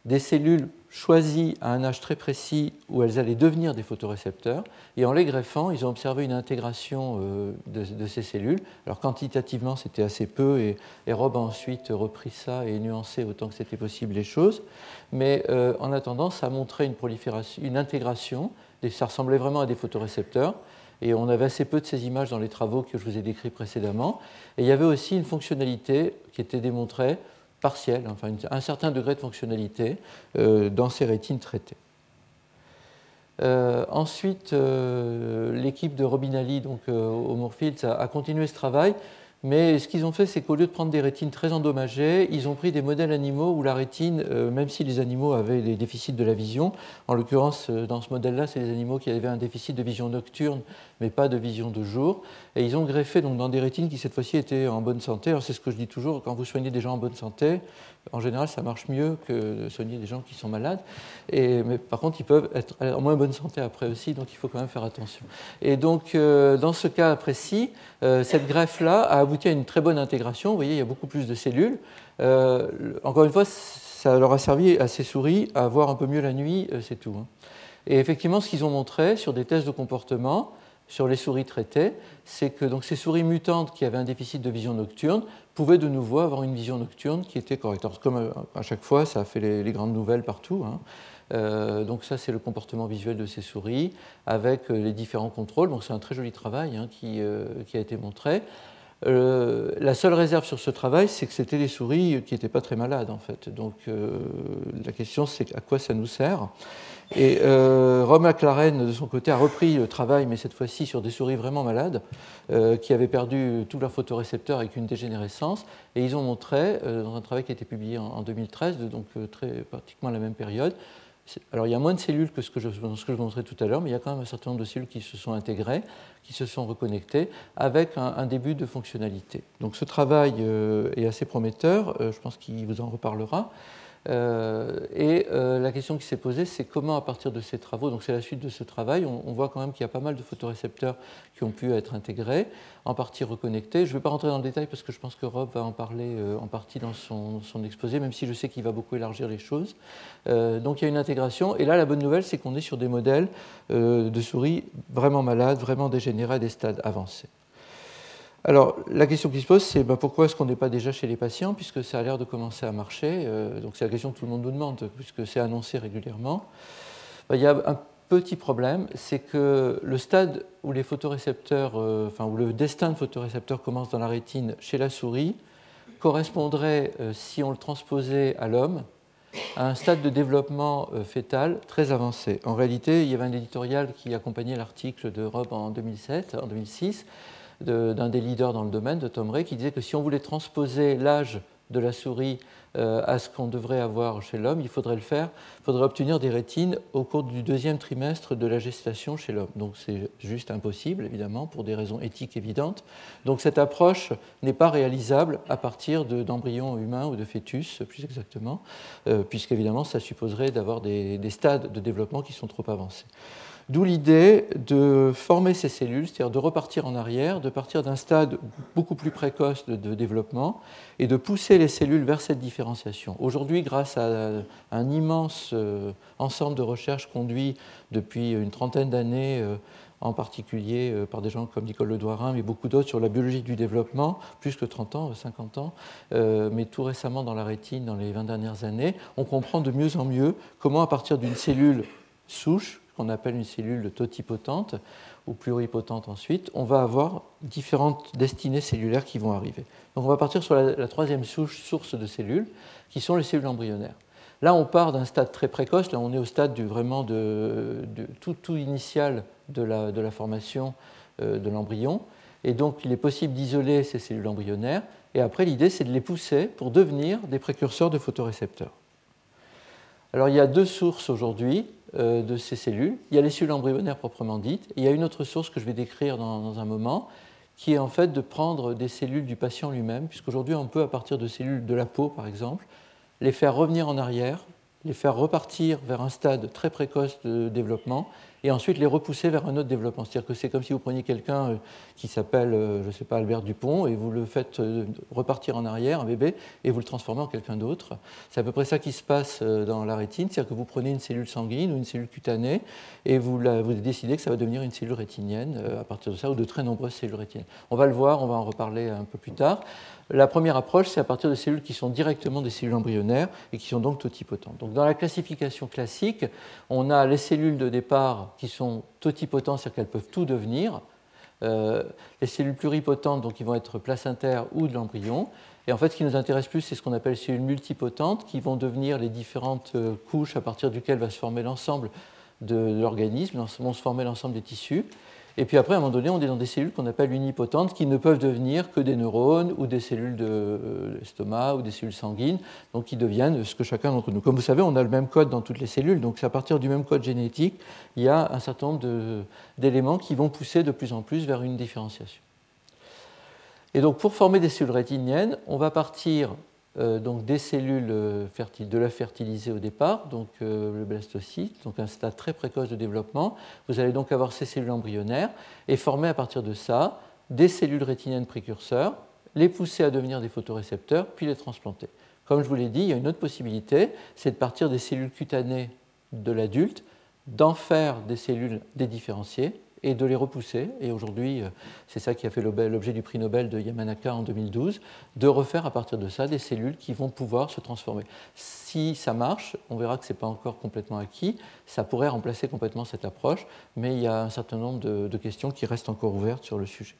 des cellules choisies à un âge très précis où elles allaient devenir des photorécepteurs. Et en les greffant, ils ont observé une intégration euh, de, ces cellules. Alors quantitativement, c'était assez peu, et, Rob a ensuite repris ça et nuancé autant que c'était possible les choses. Mais euh, en attendant, ça a une prolifération, une intégration. Ça ressemblait vraiment à des photorécepteurs. Et on avait assez peu de ces images dans les travaux que je vous ai décrits précédemment. Et il y avait aussi une fonctionnalité qui était démontrée partielle, enfin un certain degré de fonctionnalité euh, dans ces rétines traitées. Euh, ensuite, euh, l'équipe de Robinali, donc au Moorfields, a, continué ce travail mais ce qu'ils ont fait, c'est qu'au lieu de prendre des rétines très endommagées, ils ont pris des modèles animaux où la rétine, euh, même si les animaux avaient des déficits de la vision, en l'occurrence euh, dans ce modèle-là, c'est des animaux qui avaient un déficit de vision nocturne, mais pas de vision de jour, et ils ont greffé donc, dans des rétines qui cette fois-ci étaient en bonne santé. C'est ce que je dis toujours, quand vous soignez des gens en bonne santé, en général, ça marche mieux que de soigner des gens qui sont malades. Mais par contre, ils peuvent être en moins bonne santé après aussi, donc il faut quand même faire attention. Et donc, euh, dans ce cas précis, euh, cette greffe-là a abouti à une très bonne intégration. Vous voyez, il y a beaucoup plus de cellules. Euh, encore une fois, ça leur a servi à ces souris à voir un peu mieux la nuit, c'est tout. Hein. Et effectivement, ce qu'ils ont montré sur des tests de comportement, sur les souris traitées, c'est que donc, ces souris mutantes qui avaient un déficit de vision nocturne pouvaient de nouveau avoir une vision nocturne qui était correcte. Comme euh, à chaque fois, ça a fait les, grandes nouvelles partout. Hein. Euh, donc ça, c'est le comportement visuel de ces souris avec euh, les différents contrôles. Donc c'est un très joli travail hein, qui, qui, a été montré. la seule réserve sur ce travail, c'est que c'était des souris qui n'étaient pas très malades en fait. Donc la question, c'est à quoi ça nous sert? Et euh, Rob McLaren, de son côté, a repris le travail, mais cette fois-ci sur des souris vraiment malades, euh, qui avaient perdu tous leurs photorécepteurs avec une dégénérescence. Et ils ont montré, euh, dans un travail qui a été publié en, 2013, donc très, pratiquement la même période, alors il y a moins de cellules que ce que je, vous montrais tout à l'heure, mais il y a quand même un certain nombre de cellules qui se sont intégrées, qui se sont reconnectées, avec un début de fonctionnalité. Donc ce travail est assez prometteur, je pense qu'il vous en reparlera. Euh, et euh, la question qui s'est posée, c'est comment, à partir de ces travaux, donc c'est la suite de ce travail, on, voit quand même qu'il y a pas mal de photorécepteurs qui ont pu être intégrés, en partie reconnectés. Je ne vais pas rentrer dans le détail parce que je pense que Rob va en parler euh, en partie dans son, exposé, même si je sais qu'il va beaucoup élargir les choses. donc il y a une intégration. Et là, la bonne nouvelle, c'est qu'on est sur des modèles de souris vraiment malades, vraiment dégénérés à des stades avancés. Alors, la question qui se pose, c'est bah, pourquoi est-ce qu'on n'est pas déjà chez les patients, puisque ça a l'air de commencer à marcher euh, Donc, c'est la question que tout le monde nous demande, puisque c'est annoncé régulièrement. Bah, il y a un petit problème, c'est que le stade où les photorécepteurs, euh, enfin, où le destin de photorécepteurs commence dans la rétine chez la souris, correspondrait, euh, si on le transposait à l'homme, à un stade de développement fœtal très avancé. En réalité, il y avait un éditorial qui accompagnait l'article de Rob en 2007, en 2006 d'un des leaders dans le domaine, de Tom Ray, qui disait que si on voulait transposer l'âge de la souris euh, à ce qu'on devrait avoir chez l'homme, il faudrait le faire, il faudrait obtenir des rétines au cours du deuxième trimestre de la gestation chez l'homme. Donc c'est juste impossible, évidemment, pour des raisons éthiques évidentes. Donc cette approche n'est pas réalisable à partir d'embryons humains ou de fœtus, plus exactement, euh, puisqu'évidemment, ça supposerait d'avoir des stades de développement qui sont trop avancés. D'où l'idée de former ces cellules, c'est-à-dire de repartir en arrière, de partir d'un stade beaucoup plus précoce de, développement et de pousser les cellules vers cette différenciation. Aujourd'hui, grâce à un immense euh, ensemble de recherches conduits depuis une trentaine d'années, euh, en particulier euh, par des gens comme Nicole Ledouarin, mais beaucoup d'autres sur la biologie du développement, plus que 30 ans, 50 ans, mais tout récemment dans la rétine, dans les 20 dernières années, on comprend de mieux en mieux comment, à partir d'une cellule souche, qu'on appelle une cellule totipotente ou pluripotente ensuite, on va avoir différentes destinées cellulaires qui vont arriver. Donc on va partir sur la, troisième source de cellules, qui sont les cellules embryonnaires. Là, on part d'un stade très précoce, là on est au stade du, vraiment de, tout, initial de la, de la formation euh, de l'embryon. Et donc il est possible d'isoler ces cellules embryonnaires, et après l'idée c'est de les pousser pour devenir des précurseurs de photorécepteurs. Alors il y a deux sources aujourd'hui. Euh, de ces cellules. Il y a les cellules embryonnaires proprement dites, il y a une autre source que je vais décrire dans, un moment, qui est en fait de prendre des cellules du patient lui-même, puisqu'aujourd'hui on peut, à partir de cellules de la peau par exemple, les faire revenir en arrière, les faire repartir vers un stade très précoce de développement et ensuite les repousser vers un autre développement. C'est-à-dire que c'est comme si vous preniez quelqu'un euh, qui s'appelle, euh, je ne sais pas, Albert Dupont, et vous le faites euh, repartir en arrière, un bébé, et vous le transformez en quelqu'un d'autre. C'est à peu près ça qui se passe dans la rétine, c'est-à-dire que vous prenez une cellule sanguine ou une cellule cutanée, et vous, décidez que ça va devenir une cellule rétinienne à partir de ça, ou de très nombreuses cellules rétiniennes. On va le voir, on va en reparler un peu plus tard. La première approche, c'est à partir de cellules qui sont directement des cellules embryonnaires et qui sont donc totipotentes. Donc dans la classification classique, on a les cellules de départ qui sont totipotentes, c'est-à-dire qu'elles peuvent tout devenir. Euh, les cellules pluripotentes, donc qui vont être placentaires ou de l'embryon. Et en fait, ce qui nous intéresse plus, c'est ce qu'on appelle les cellules multipotentes, qui vont devenir les différentes euh, couches à partir duquel va se former l'ensemble de l'organisme, vont se former l'ensemble des tissus. Et puis après, à un moment donné, on est dans des cellules qu'on appelle unipotentes qui ne peuvent devenir que des neurones ou des cellules de l'estomac ou des cellules sanguines, donc qui deviennent ce que chacun d'entre nous. Comme vous savez, on a le même code dans toutes les cellules, donc c'est à partir du même code génétique, il y a un certain nombre d'éléments qui vont pousser de plus en plus vers une différenciation. Et donc pour former des cellules rétiniennes, on va partir euh, donc des cellules euh, de la fertiliser au départ, donc euh, le blastocyte, donc un stade très précoce de développement. Vous allez donc avoir ces cellules embryonnaires et former à partir de ça des cellules rétiniennes précurseurs, les pousser à devenir des photorécepteurs, puis les transplanter. Comme je vous l'ai dit, il y a une autre possibilité, c'est de partir des cellules cutanées de l'adulte, d'en faire des cellules dédifférenciées et de les repousser. Et aujourd'hui, euh, c'est ça qui a fait l'objet du prix Nobel de Yamanaka en 2012, de refaire à partir de ça des cellules qui vont pouvoir se transformer. Si ça marche, on verra que ce n'est pas encore complètement acquis, ça pourrait remplacer complètement cette approche, mais il y a un certain nombre de, questions qui restent encore ouvertes sur le sujet.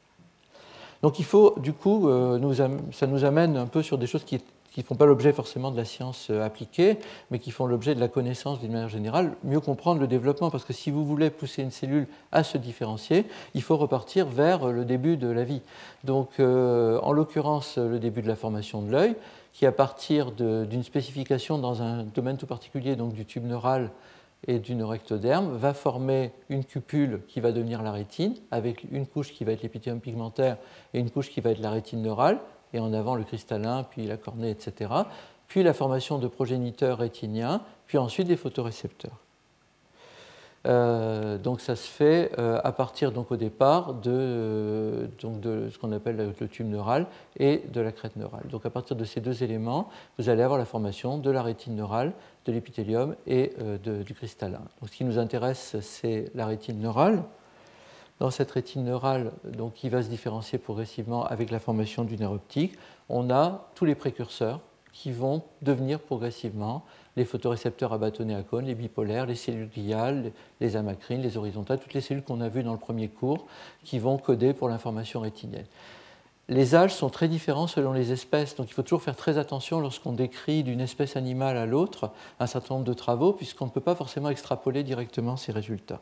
Donc il faut, du coup, euh, ça nous amène un peu sur des choses qui qui ne font pas l'objet forcément de la science euh, appliquée, mais qui font l'objet de la connaissance d'une manière générale, mieux comprendre le développement. Parce que si vous voulez pousser une cellule à se différencier, il faut repartir vers le début de la vie. Donc, euh, en l'occurrence, le début de la formation de l'œil, qui à partir d'une spécification dans un domaine tout particulier, donc du tube neural et du neurectoderme, va former une cupule qui va devenir la rétine, avec une couche qui va être l'épithélium pigmentaire et une couche qui va être la rétine neurale et en avant le cristallin, puis la cornée, etc. Puis la formation de progéniteurs rétiniens, puis ensuite des photorécepteurs. Euh, donc ça se fait euh, à partir donc au départ de, euh, donc de ce qu'on appelle le tube neural et de la crête neurale. Donc à partir de ces deux éléments, vous allez avoir la formation de la rétine neurale, de l'épithélium et du cristallin. Donc ce qui nous intéresse, c'est la rétine neurale dans cette rétine neurale, donc, qui va se différencier progressivement avec la formation du nerf optique, on a tous les précurseurs qui vont devenir progressivement les photorécepteurs à bâtonnets à cône, les bipolaires, les cellules gliales, les amacrines, les horizontales, toutes les cellules qu'on a vues dans le premier cours qui vont coder pour l'information rétinienne. Les âges sont très différents selon les espèces, donc il faut toujours faire très attention lorsqu'on décrit d'une espèce animale à l'autre un certain nombre de travaux, puisqu'on ne peut pas forcément extrapoler directement ces résultats.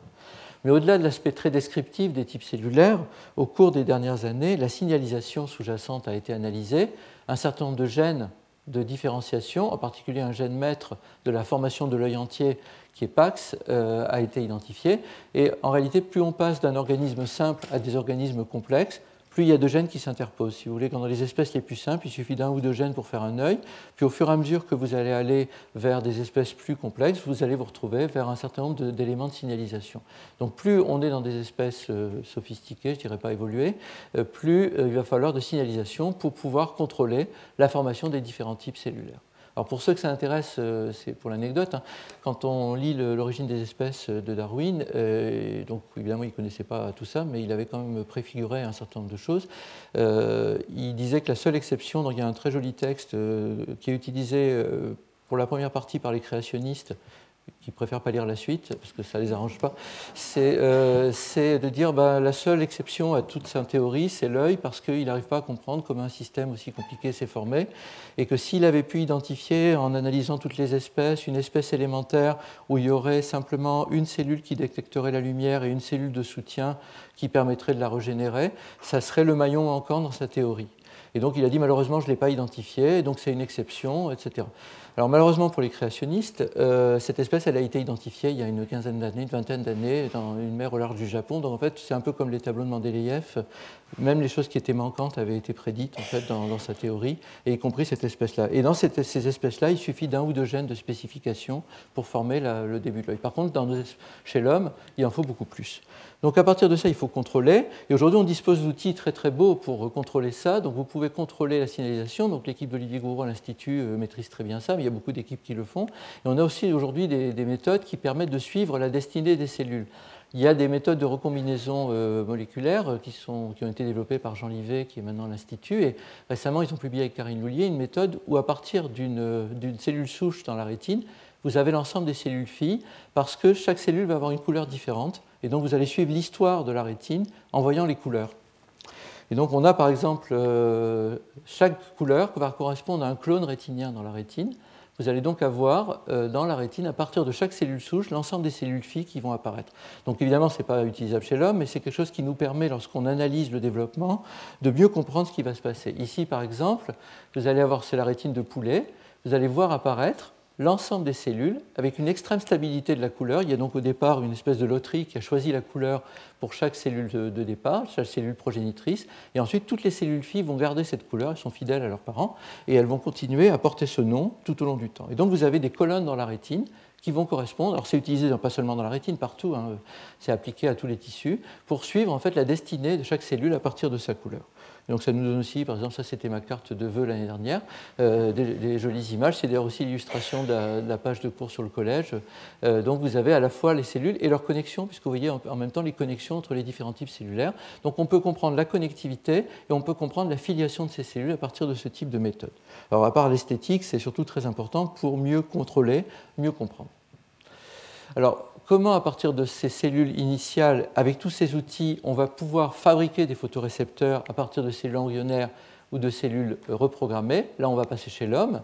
Mais au-delà de l'aspect très descriptif des types cellulaires, au cours des dernières années, la signalisation sous-jacente a été analysée. Un certain nombre de gènes de différenciation, en particulier un gène maître de la formation de l'œil entier qui est PAX, euh, a été identifié. Et en réalité, plus on passe d'un organisme simple à des organismes complexes, plus il y a de gènes qui s'interposent. Si vous voulez, dans les espèces les plus simples, il suffit d'un ou deux gènes pour faire un œil. Puis au fur et à mesure que vous allez aller vers des espèces plus complexes, vous allez vous retrouver vers un certain nombre d'éléments de, signalisation. Donc plus on est dans des espèces euh, sophistiquées, je ne dirais pas évoluées, euh, plus il va falloir de signalisation pour pouvoir contrôler la formation des différents types cellulaires. Alors pour ceux que ça intéresse, euh, c'est pour l'anecdote, hein, quand on lit l'origine des espèces de Darwin, euh, donc évidemment il ne connaissait pas tout ça, mais il avait quand même préfiguré un certain nombre de choses, euh, il disait que la seule exception, donc il y a un très joli texte qui est utilisé pour la première partie par les créationnistes, qui préfèrent pas lire la suite parce que ça les arrange pas, c'est euh, de dire bah, la seule exception à toute sa théorie, c'est l'œil parce qu'il n'arrive pas à comprendre comment un système aussi compliqué s'est formé et que s'il avait pu identifier en analysant toutes les espèces une espèce élémentaire où il y aurait simplement une cellule qui détecterait la lumière et une cellule de soutien qui permettrait de la régénérer, ça serait le maillon encore dans sa théorie. Et donc il a dit malheureusement je ne l'ai pas identifié, donc c'est une exception, etc. Alors malheureusement pour les créationnistes, euh, cette espèce a été identifiée il y a une quinzaine d'années, une vingtaine d'années dans une mer au large du Japon. Donc en fait c'est un peu comme les tableaux de Mendeleïev. Même les choses qui étaient manquantes avaient été prédites en fait dans, sa théorie, et y compris cette espèce-là. Et dans ces espèces-là, il suffit d'un ou deux gènes de spécification pour former le début de l'œil. Par contre, chez l'homme, il en faut beaucoup plus. Donc à partir de ça, il faut contrôler. Et aujourd'hui, on dispose d'outils très très beaux pour contrôler ça. Donc vous pouvez contrôler la signalisation. Donc l'équipe d'Olivier Gouraud à l'Institut euh, maîtrise très bien ça, il y a beaucoup d'équipes qui le font. Et on a aussi aujourd'hui des, méthodes qui permettent de suivre la destinée des cellules. Il y a des méthodes de recombinaison euh, moléculaire euh, qui, qui, ont été développées par Jean Livet, qui est maintenant à l'Institut. Et récemment, ils ont publié avec Karine Loulier une méthode où, à partir d'une cellule souche dans la rétine, vous avez l'ensemble des cellules filles, parce que chaque cellule va avoir une couleur différente. Et donc vous allez suivre l'histoire de la rétine en voyant les couleurs. Et donc on a par exemple, euh, chaque couleur va correspondre à un clone rétinien dans la rétine. Vous allez donc avoir euh, dans la rétine, à partir de chaque cellule souche, l'ensemble des cellules filles qui vont apparaître. Donc évidemment, ce n'est pas utilisable chez l'homme, mais c'est quelque chose qui nous permet, lorsqu'on analyse le développement, de mieux comprendre ce qui va se passer. Ici, par exemple, vous allez avoir, c'est la rétine de poulet, vous allez voir apparaître l'ensemble des cellules avec une extrême stabilité de la couleur. Il y a donc au départ une espèce de loterie qui a choisi la couleur pour chaque cellule de, départ, chaque cellule progénitrice, et ensuite toutes les cellules filles vont garder cette couleur, elles sont fidèles à leurs parents, et elles vont continuer à porter ce nom tout au long du temps. Et donc vous avez des colonnes dans la rétine qui vont correspondre, alors c'est utilisé pas seulement dans la rétine, partout, hein, c'est appliqué à tous les tissus, pour suivre en fait la destinée de chaque cellule à partir de sa couleur donc ça nous donne aussi, par exemple, ça c'était ma carte de vœux l'année dernière, euh, des, jolies images. C'est d'ailleurs aussi l'illustration de, la page de cours sur le collège. Euh, donc vous avez à la fois les cellules et leurs connexions, puisque vous voyez en, même temps les connexions entre les différents types cellulaires. Donc on peut comprendre la connectivité et on peut comprendre la filiation de ces cellules à partir de ce type de méthode. Alors à part l'esthétique, c'est surtout très important pour mieux contrôler, mieux comprendre. Alors, comment à partir de ces cellules initiales, avec tous ces outils, on va pouvoir fabriquer des photorécepteurs à partir de cellules embryonnaires ou de cellules reprogrammées? Là, on va passer chez l'homme.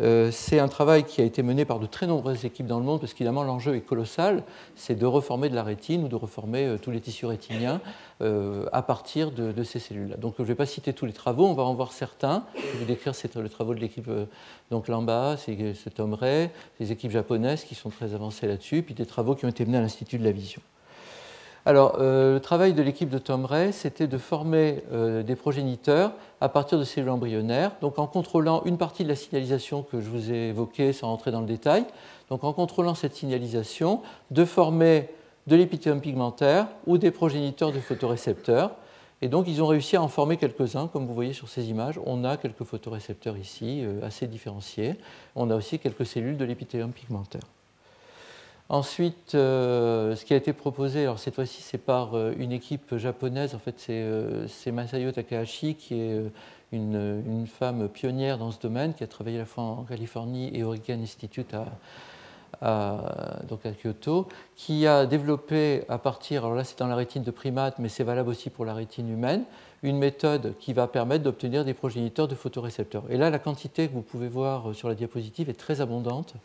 Euh, c'est un travail qui a été mené par de très nombreuses équipes dans le monde, parce qu'évidemment l'enjeu est colossal, c'est de reformer de la rétine ou de reformer euh, tous les tissus rétiniens euh, à partir de, ces cellules-là. Donc je ne vais pas citer tous les travaux, on va en voir certains. Je vais décrire les travaux de l'équipe donc Lamba, c'est Tom Ray, les équipes japonaises qui sont très avancées là-dessus, puis des travaux qui ont été menés à l'Institut de la Vision. Alors, euh, le travail de l'équipe de Tom Ray, c'était de former euh, des progéniteurs à partir de cellules embryonnaires, donc en contrôlant une partie de la signalisation que je vous ai évoquée sans rentrer dans le détail, donc en contrôlant cette signalisation, de former de l'épithélium pigmentaire ou des progéniteurs de photorécepteurs. Et donc, ils ont réussi à en former quelques-uns, comme vous voyez sur ces images. On a quelques photorécepteurs ici, euh, assez différenciés. On a aussi quelques cellules de l'épithélium pigmentaire. Ensuite, euh, ce qui a été proposé, alors cette fois-ci c'est par euh, une équipe japonaise, en fait c'est euh, Masayo Takahashi qui est une, femme pionnière dans ce domaine, qui a travaillé à la fois en Californie et au Oregon Institute à, donc à Kyoto, qui a développé à partir, alors là c'est dans la rétine de primate, mais c'est valable aussi pour la rétine humaine, une méthode qui va permettre d'obtenir des progéniteurs de photorécepteurs. Et là la quantité que vous pouvez voir sur la diapositive est très abondante.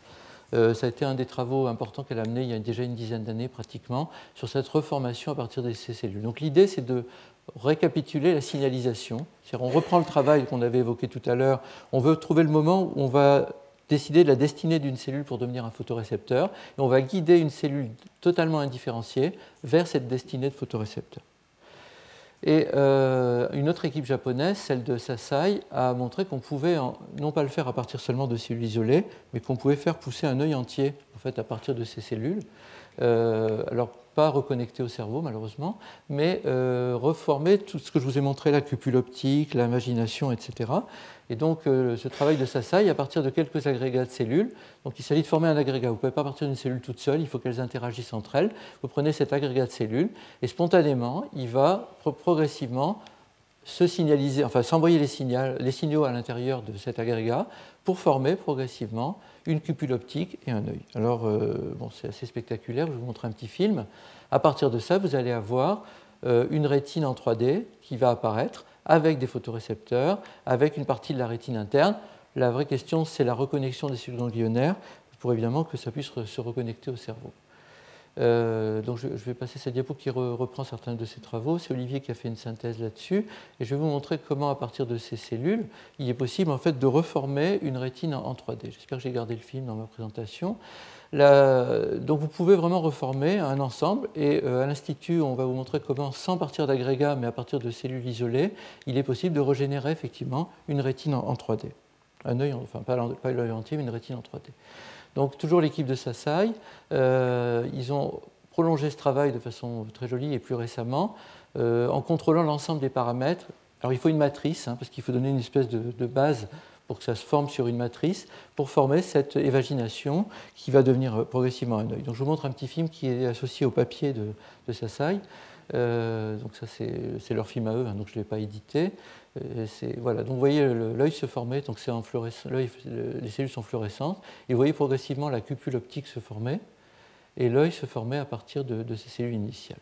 Euh, ça a été un des travaux importants qu'elle a mené il y a déjà une dizaine d'années pratiquement sur cette reformation à partir de ces cellules. Donc l'idée, c'est de récapituler la signalisation. On reprend le travail qu'on avait évoqué tout à l'heure. On veut trouver le moment où on va décider de la destinée d'une cellule pour devenir un photorécepteur, et on va guider une cellule totalement indifférenciée vers cette destinée de photorécepteur. Et euh, une autre équipe japonaise, celle de Sasai, a montré qu'on pouvait non pas le faire à partir seulement de cellules isolées, mais qu'on pouvait faire pousser un œil entier en fait, à partir de ces cellules. Euh, alors, pas reconnecté au cerveau malheureusement, mais euh, reformer tout ce que je vous ai montré, la cupule optique, l'imagination, etc. Et donc euh, ce travail de Sasai à partir de quelques agrégats de cellules. Donc il s'agit de former un agrégat. Vous ne pouvez pas partir d'une cellule toute seule, il faut qu'elles interagissent entre elles. Vous prenez cet agrégat de cellules et spontanément, il va progressivement se signaliser, enfin s'envoyer les, les signaux à l'intérieur de cet agrégat pour former progressivement une cupule optique et un œil. Alors, euh, bon, c'est assez spectaculaire, je vous montre un petit film. À partir de ça, vous allez avoir euh, une rétine en 3D qui va apparaître avec des photorécepteurs, avec une partie de la rétine interne. La vraie question, c'est la reconnexion des cellules ganglionnaires pour évidemment que ça puisse se reconnecter au cerveau. Euh, donc je, vais passer cette diapo qui reprend certains de ces travaux. C'est Olivier qui a fait une synthèse là-dessus. Et je vais vous montrer comment, à partir de ces cellules, il est possible en fait de reformer une rétine en, 3D. J'espère que j'ai gardé le film dans ma présentation. Donc vous pouvez vraiment reformer un ensemble. Et euh, à l'Institut, on va vous montrer comment, sans partir d'agrégats, mais à partir de cellules isolées, il est possible de régénérer effectivement une rétine en, 3D. Un œil, enfin pas l'œil entier, mais une rétine en 3D. Donc toujours l'équipe de Sasai, euh, ils ont prolongé ce travail de façon très jolie et plus récemment euh, en contrôlant l'ensemble des paramètres. Alors il faut une matrice, hein, parce qu'il faut donner une espèce de, base pour que ça se forme sur une matrice, pour former cette évagination qui va devenir progressivement un œil. Donc je vous montre un petit film qui est associé au papier de, de. Euh, donc ça c'est leur film à eux, hein, donc je ne l'ai pas édité. Euh, voilà. Donc vous voyez l'œil se former, donc c'est les cellules sont fluorescentes, et vous voyez progressivement la cupule optique se former, et l'œil se former à partir de, ces cellules initiales.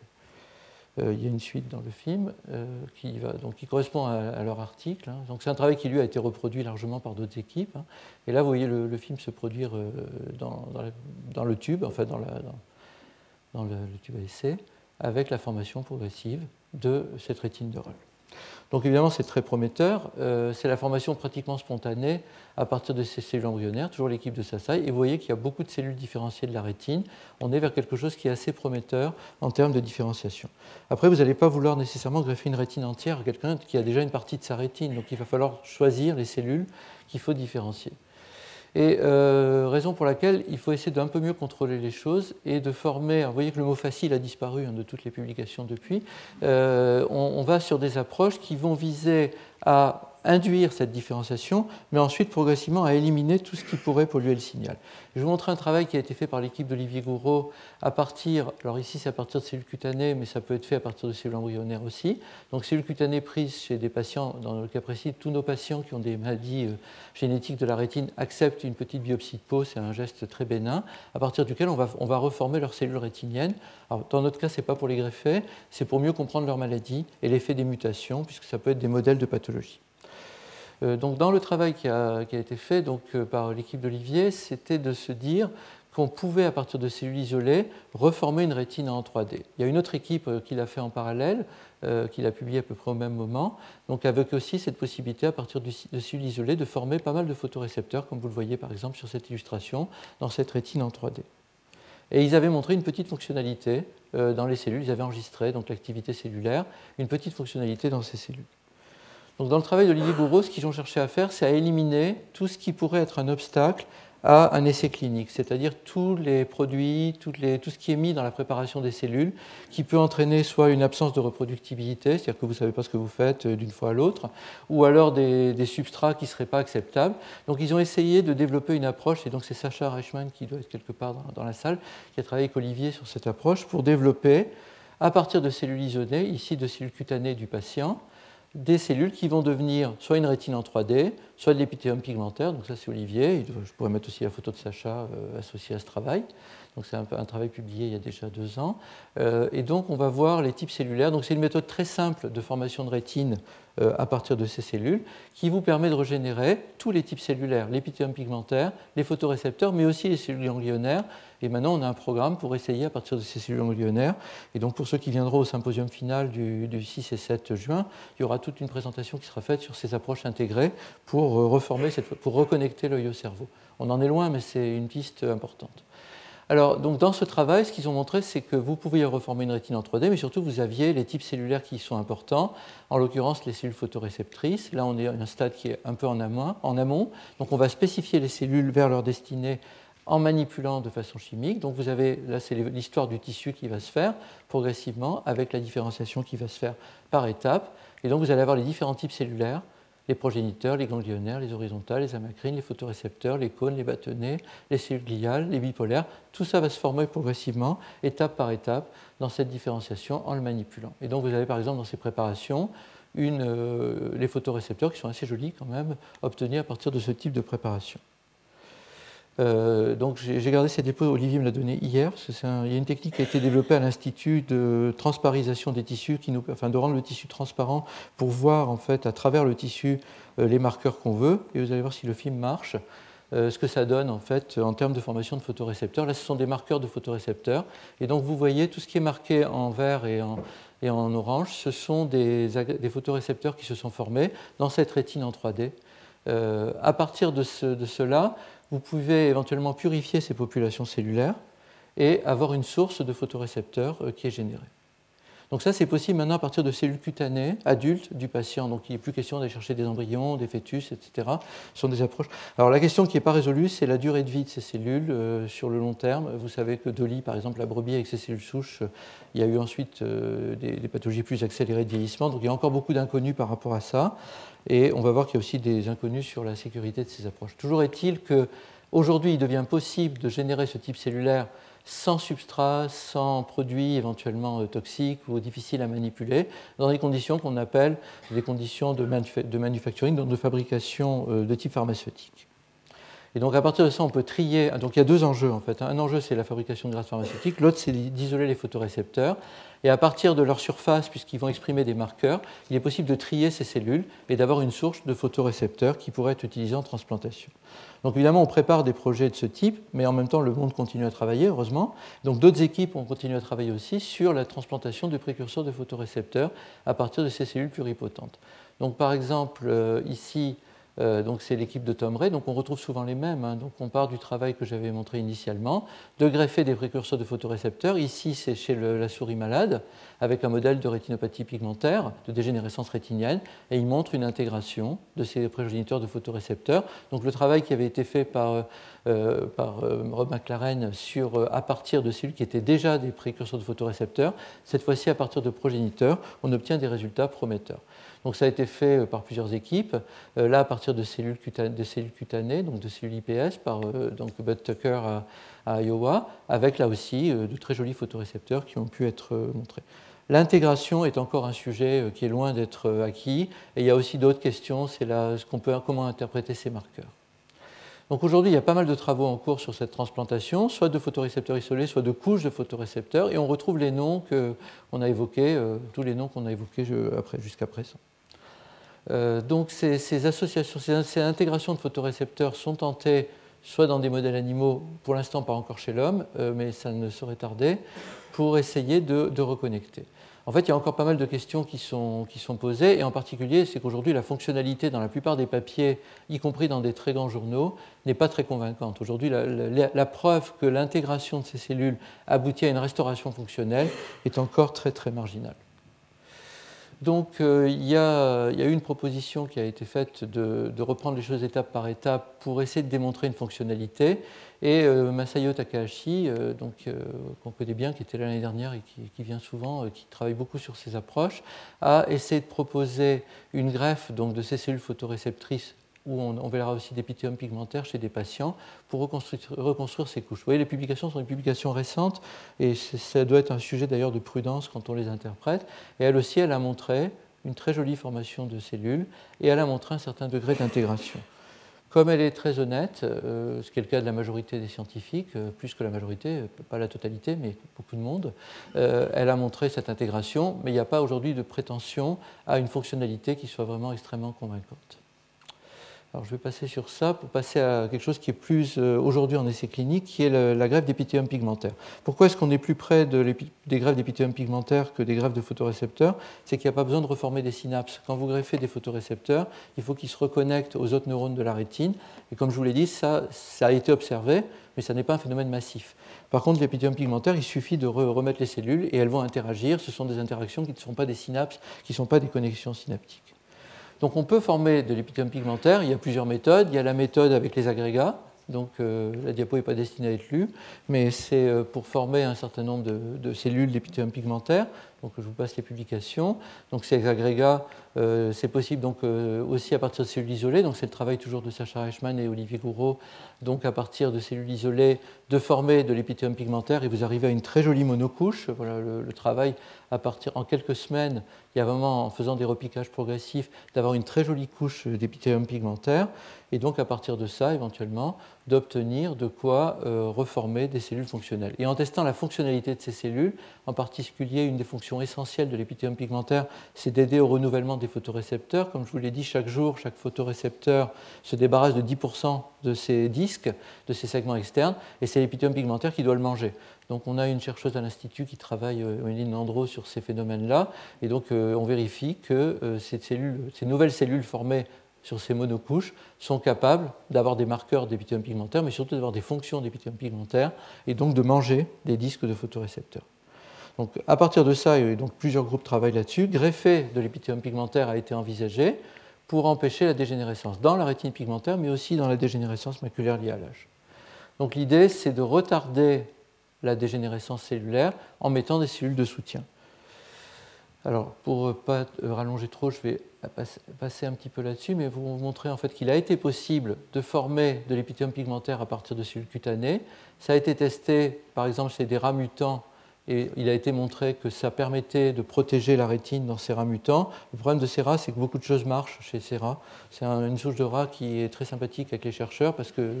Euh, il y a une suite dans le film euh, qui, va, donc, qui correspond à, leur article. Hein. Donc c'est un travail qui lui a été reproduit largement par d'autres équipes. Hein. Et là, vous voyez le, film se produire dans, dans, le tube, enfin dans, le, tube à essai, avec la formation progressive de cette rétine de Roll. Donc évidemment, c'est très prometteur. Euh, c'est la formation pratiquement spontanée à partir de ces cellules embryonnaires, toujours l'équipe de Sasai. Et vous voyez qu'il y a beaucoup de cellules différenciées de la rétine. On est vers quelque chose qui est assez prometteur en termes de différenciation. Après, vous n'allez pas vouloir nécessairement greffer une rétine entière à quelqu'un qui a déjà une partie de sa rétine. Donc il va falloir choisir les cellules qu'il faut différencier. Et euh, raison pour laquelle il faut essayer d'un peu mieux contrôler les choses et de former. vous voyez que le mot facile a disparu hein, de toutes les publications depuis. Euh, on, va sur des approches qui vont viser à induire cette différenciation, mais ensuite progressivement à éliminer tout ce qui pourrait polluer le signal. Je vous montrer un travail qui a été fait par l'équipe d'Olivier Gouraud à partir, alors ici c'est à partir de cellules cutanées, mais ça peut être fait à partir de cellules embryonnaires aussi. Donc cellules cutanées prises chez des patients, dans le cas précis, tous nos patients qui ont des maladies euh, génétiques de la rétine acceptent une petite biopsie de peau, c'est un geste très bénin, à partir duquel on va, reformer leurs cellules rétiniennes. Dans notre cas, ce n'est pas pour les greffer, c'est pour mieux comprendre leur maladie et l'effet des mutations, puisque ça peut être des modèles de pathologie. Euh, donc, dans le travail qui a, été fait euh, par l'équipe d'Olivier, c'était de se dire qu'on pouvait, à partir de cellules isolées, reformer une rétine en 3D. Il y a une autre équipe euh, qui l'a fait en parallèle, qui l'a publié à peu près au même moment, donc avec aussi cette possibilité, à partir de cellules isolées, de former pas mal de photorécepteurs, comme vous le voyez par exemple sur cette illustration, dans cette rétine en 3D. Et ils avaient montré une petite fonctionnalité dans les cellules, ils avaient enregistré l'activité cellulaire, une petite fonctionnalité dans ces cellules. Donc, dans le travail d'Olivier Bourreau, ce qu'ils ont cherché à faire, c'est à éliminer tout ce qui pourrait être un obstacle à un essai clinique, c'est-à-dire tous les produits, tout ce qui est mis dans la préparation des cellules, qui peut entraîner soit une absence de reproductibilité, c'est-à-dire que vous ne savez pas ce que vous faites euh, d'une fois à l'autre, ou alors des, substrats qui ne seraient pas acceptables. Donc ils ont essayé de développer une approche, et donc c'est Sacha Reichmann qui doit être quelque part dans, dans la salle, qui a travaillé avec Olivier sur cette approche, pour développer, à partir de cellules isolées, ici de cellules cutanées du patient, des cellules qui vont devenir soit une rétine en 3D, soit de l'épithélium pigmentaire, donc ça c'est Olivier, je pourrais mettre aussi la photo de Sacha associée à ce travail. C'est un, travail publié il y a déjà deux ans. et donc on va voir les types cellulaires. Donc c'est une méthode très simple de formation de rétine euh, à partir de ces cellules, qui vous permet de régénérer tous les types cellulaires, l'épithélium pigmentaire, les photorécepteurs, mais aussi les cellules ganglionnaires. Et maintenant, on a un programme pour essayer à partir de ces cellules ganglionnaires. Et donc, pour ceux qui viendront au symposium final du, 6 et 7 juin, il y aura toute une présentation qui sera faite sur ces approches intégrées pour euh, reformer, pour reconnecter l'œil au cerveau. On en est loin, mais c'est une piste importante. Alors, donc, dans ce travail, ce qu'ils ont montré, c'est que vous pouviez reformer une rétine en 3D, mais surtout, vous aviez les types cellulaires qui sont importants, en l'occurrence les cellules photoréceptrices. Là, on est à un stade qui est un peu en amont. Donc, on va spécifier les cellules vers leur destinée en manipulant de façon chimique. Donc, vous avez, là, c'est l'histoire du tissu qui va se faire progressivement, avec la différenciation qui va se faire par étapes. Et donc, vous allez avoir les différents types cellulaires les progéniteurs, les ganglionnaires, les horizontales, les amacrines, les photorécepteurs, les cônes, les bâtonnets, les cellules gliales, les bipolaires. Tout ça va se former progressivement, étape par étape, dans cette différenciation en le manipulant. Et donc vous avez par exemple dans ces préparations euh, les photorécepteurs qui sont assez jolis quand même, obtenus à partir de ce type de préparation. Euh, donc j'ai gardé cette dépôt, Olivier me l'a donné hier, qu'il y a une technique qui a été développée à l'Institut de transparisation des tissus, qui nous, enfin de rendre le tissu transparent pour voir en fait à travers le tissu euh, les marqueurs qu'on veut. Et vous allez voir si le film marche, euh, ce que ça donne en fait en termes de formation de photorécepteurs. Là, ce sont des marqueurs de photorécepteurs. Et donc vous voyez tout ce qui est marqué en vert et en, orange, ce sont des, photorécepteurs qui se sont formés dans cette rétine en 3D. à partir de cela, vous pouvez éventuellement purifier ces populations cellulaires et avoir une source de photorécepteurs euh, qui est générée. Donc ça, c'est possible maintenant à partir de cellules cutanées adultes du patient. Donc il n'est plus question d'aller chercher des embryons, des fœtus, etc. Ce sont des approches. Alors la question qui n'est pas résolue, c'est la durée de vie de ces cellules euh, sur le long terme. Vous savez que Dolly, par exemple, la brebis avec ses cellules souches, il y a eu ensuite euh, des, des, pathologies plus accélérées de vieillissement. Donc il y a encore beaucoup d'inconnus par rapport à ça. Et on va voir qu'il y a aussi des inconnus sur la sécurité de ces approches. Toujours est-il qu'aujourd'hui, il devient possible de générer ce type cellulaire sans substrat, sans produits éventuellement euh, toxiques ou difficiles à manipuler, dans des conditions qu'on appelle des conditions de, manufacturing, donc de fabrication euh, de type pharmaceutique. Et donc à partir de ça, on peut trier. Donc il y a deux enjeux en fait. Un enjeu, c'est la fabrication de grâce pharmaceutique. L'autre, c'est d'isoler les photorécepteurs. Et à partir de leur surface, puisqu'ils vont exprimer des marqueurs, il est possible de trier ces cellules et d'avoir une source de photorécepteurs qui pourrait être utilisée en transplantation. Donc évidemment, on prépare des projets de ce type, mais en même temps, le monde continue à travailler, heureusement. Donc d'autres équipes ont continué à travailler aussi sur la transplantation de précurseurs de photorécepteurs à partir de ces cellules pluripotentes. Donc par exemple, euh, ici, euh, donc c'est l'équipe de Tom Ray, donc on retrouve souvent les mêmes. Hein. Donc on part du travail que j'avais montré initialement, de greffer des précurseurs de photorécepteurs. Ici c'est chez la souris malade, avec un modèle de rétinopathie pigmentaire, de dégénérescence rétinienne, et il montre une intégration de ces progéniteurs de photorécepteurs. Donc le travail qui avait été fait par, euh, euh, Rob McLaren sur, à partir de cellules qui étaient déjà des précurseurs de photorécepteurs, cette fois-ci à partir de progéniteurs, on obtient des résultats prometteurs. Donc ça a été fait euh, par plusieurs équipes, euh, là à partir de cellules, cutanées, donc de cellules IPS par euh, donc Bud Tucker à, Iowa, avec là aussi de très jolis photorécepteurs qui ont pu être montrés. L'intégration est encore un sujet qui est loin d'être acquis, et il y a aussi d'autres questions, c'est ce qu'on peut, comment interpréter ces marqueurs. Donc aujourd'hui, il y a pas mal de travaux en cours sur cette transplantation, soit de photorécepteurs isolés, soit de couches de photorécepteurs, et on retrouve les noms qu'on a évoqués, tous les noms qu'on a évoqués jusqu'à présent. Euh, donc ces, associations, ces, intégrations de photorécepteurs sont tentées soit dans des modèles animaux, pour l'instant pas encore chez l'homme, euh, mais ça ne saurait tarder, pour essayer de, reconnecter. En fait, il y a encore pas mal de questions qui sont, qui sont posées, et en particulier, c'est qu'aujourd'hui, la fonctionnalité dans la plupart des papiers, y compris dans des très grands journaux, n'est pas très convaincante. Aujourd'hui, la, preuve que l'intégration de ces cellules aboutit à une restauration fonctionnelle est encore très très marginale. Donc euh, il, y a, eu une proposition qui a été faite de, reprendre les choses étape par étape pour essayer de démontrer une fonctionnalité. Et euh, Masayo Takahashi, euh, qu'on connaît bien, qui était là l'année dernière et qui, vient souvent, qui travaille beaucoup sur ces approches, a essayé de proposer une greffe de ces cellules photoréceptrices où on, verra aussi des d'épithélium pigmentaire chez des patients pour reconstruire, ces couches. Vous voyez, les publications sont des publications récentes et ça doit être un sujet d'ailleurs de prudence quand on les interprète. Et elle aussi, elle a montré une très jolie formation de cellules et elle a montré un certain degré d'intégration. Comme elle est très honnête, euh, ce qui est le cas de la majorité des scientifiques, euh, plus que la majorité, pas la totalité, mais beaucoup de monde, euh, elle a montré cette intégration, mais il n'y a pas aujourd'hui de prétention à une fonctionnalité qui soit vraiment extrêmement convaincante. Je vais passer sur ça pour passer à quelque chose qui est plus euh, aujourd'hui en essai clinique, qui est la grève d'épithélium pigmentaire. Pourquoi est-ce qu'on est plus près des grèves d'épithélium pigmentaire que des grèves de photorécepteurs? C'est qu'il n'y a pas besoin de reformer des synapses. Quand vous greffez des photorécepteurs, il faut qu'ils se reconnectent aux autres neurones de la rétine. Et comme je vous l'ai dit, ça, a été observé, mais ça n'est pas un phénomène massif. Par contre, l'épithélium pigmentaire, il suffit de remettre les cellules et elles vont interagir. Ce sont des interactions qui ne sont pas des synapses, qui ne sont pas des connexions synaptiques. Donc on peut former de l'épithélium pigmentaire, il y a plusieurs méthodes. Il y a la méthode avec les agrégats, donc euh, la diapo n'est pas destinée à être lue, mais c'est euh, pour former un certain nombre de, de cellules d'épithélium pigmentaire. Donc je vous passe les publications. Donc ces agrégats, euh, c'est possible donc aussi à partir de cellules isolées. Donc c'est le travail toujours de Sacha Reichmann et Olivier Gouraud. Donc à partir de cellules isolées, de former de l'épithélium pigmentaire et vous arrivez à une très jolie monocouche. Voilà le, travail à partir en quelques semaines. Il y a vraiment en faisant des repiquages progressifs d'avoir une très jolie couche d'épithélium pigmentaire et donc à partir de ça, éventuellement, d'obtenir de quoi euh, reformer des cellules fonctionnelles. Et en testant la fonctionnalité de ces cellules, en particulier une des fonctions essentielles de l'épithélium pigmentaire, c'est d'aider au renouvellement des photorécepteurs. Comme je vous l'ai dit, chaque jour, chaque photorécepteur se débarrasse de 10% de ses disques, de ses segments externes, et c'est l'épithélium pigmentaire qui doit le manger. Donc on a une chercheuse à l'Institut qui travaille, Emeline euh, Landreau, sur ces phénomènes-là, et donc euh, on vérifie que ces, cellules, ces nouvelles cellules formées sur ces monocouches sont capables d'avoir des marqueurs d'épithélium pigmentaire, mais surtout d'avoir des fonctions d'épithélium pigmentaire et donc de manger des disques de photorécepteurs. Donc, à partir de ça, et donc plusieurs groupes travaillent là-dessus, greffer de l'épithélium pigmentaire a été envisagé pour empêcher la dégénérescence dans la rétine pigmentaire, mais aussi dans la dégénérescence maculaire liée à l'âge. Donc l'idée, c'est de retarder la dégénérescence cellulaire en mettant des cellules de soutien. Alors, pour ne pas rallonger trop, je vais passer un petit peu là-dessus, mais vous montrer en fait qu'il a été possible de former de l'épithélium pigmentaire à partir de cellules cutanées. Ça a été testé, par exemple, chez des rats mutants, et il a été montré que ça permettait de protéger la rétine dans ces rats mutants. Le problème de ces rats, c'est que beaucoup de choses marchent chez ces rats. C'est une souche de rats qui est très sympathique avec les chercheurs parce que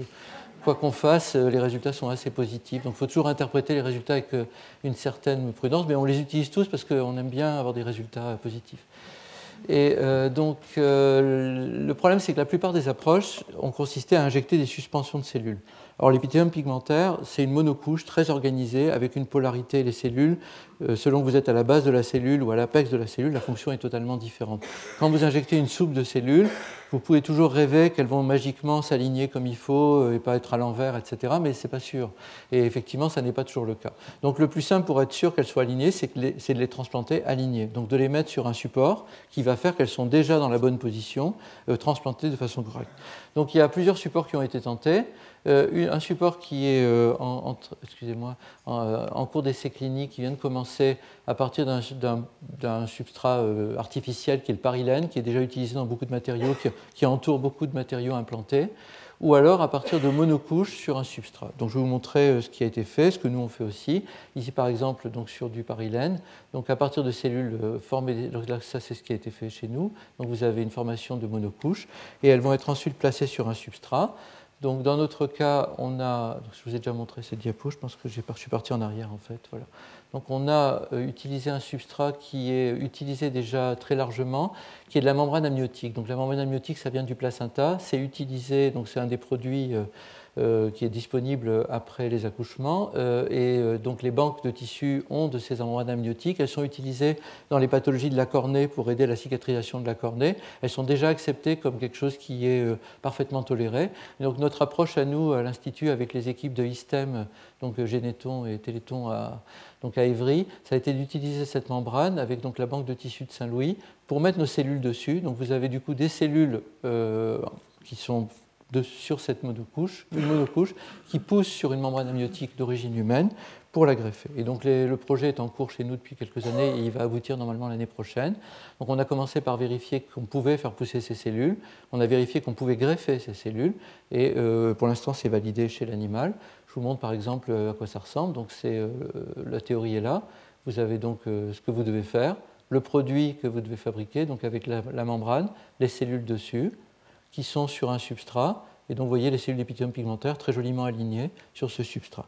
quoi qu'on fasse, euh, les résultats sont assez positifs. Donc il faut toujours interpréter les résultats avec euh, une certaine prudence, mais on les utilise tous parce qu'on aime bien avoir des résultats positifs. Et euh, donc le problème, c'est que la plupart des approches ont consisté à injecter des suspensions de cellules. Alors l'épithélium pigmentaire, c'est une monocouche très organisée avec une polarité. Les cellules, euh, selon que vous êtes à la base de la cellule ou à l'apex de la cellule, la fonction est totalement différente. Quand vous injectez une soupe de cellules, vous pouvez toujours rêver qu'elles vont magiquement s'aligner comme il faut euh, et pas être à l'envers, etc. Mais ce n'est pas sûr. Et effectivement, ça n'est pas toujours le cas. Donc le plus simple pour être sûr qu'elles soient alignées, c'est de les transplanter alignées. Donc de les mettre sur un support qui va faire qu'elles sont déjà dans la bonne position, euh, transplantées de façon correcte. Donc il y a plusieurs supports qui ont été tentés. Euh, un support qui est euh, en, euh, en, cours d'essai clinique, qui vient de commencer à partir d'un substrat artificiel qui est le parilène, qui est déjà utilisé dans beaucoup de matériaux, qui, qui entoure beaucoup de matériaux implantés ou alors à partir de monocouches sur un substrat. Donc je vais vous montrer ce qui a été fait, ce que nous on fait aussi. Ici par exemple donc sur du parilène, donc à partir de cellules formées, ça c'est ce qui a été fait chez nous. Donc vous avez une formation de monocouches et elles vont être ensuite placées sur un substrat. Donc dans notre cas, on a, je vous ai déjà montré cette diapo, je pense que je suis parti en arrière en fait. Voilà. Donc on a euh, utilisé un substrat qui est utilisé déjà très largement, qui est de la membrane amniotique. Donc la membrane amniotique, ça vient du placenta, c'est utilisé, donc c'est un des produits euh, qui est disponible après les accouchements. Euh, et euh, donc les banques de tissus ont de ces membranes amniotiques. Elles sont utilisées dans les pathologies de la cornée pour aider la cicatrisation de la cornée. Elles sont déjà acceptées comme quelque chose qui est parfaitement toléré. donc notre approche à nous, à l'Institut, avec les équipes de ISTEM, donc Généton et Téléthon à, donc à Évry, ça a été d'utiliser cette membrane avec donc la banque de tissus de Saint-Louis pour mettre nos cellules dessus. Donc vous avez du coup des cellules qui sont sur cette monocouche, une monocouche qui pousse sur une membrane amniotique d'origine humaine pour la greffer. Et donc le projet est en cours chez nous depuis quelques années et il va aboutir normalement l'année prochaine. Donc on a commencé par vérifier qu'on pouvait faire pousser ces cellules, on a vérifié qu'on pouvait greffer ces cellules et euh, pour l'instant c'est validé chez l'animal. Je vous montre par exemple à quoi ça ressemble. Donc euh, la théorie est là. Vous avez donc euh, ce que vous devez faire le produit que vous devez fabriquer, donc avec la, membrane, les cellules dessus, qui sont sur un substrat. Et donc vous voyez les cellules d'épithélium pigmentaire très joliment alignées sur ce substrat.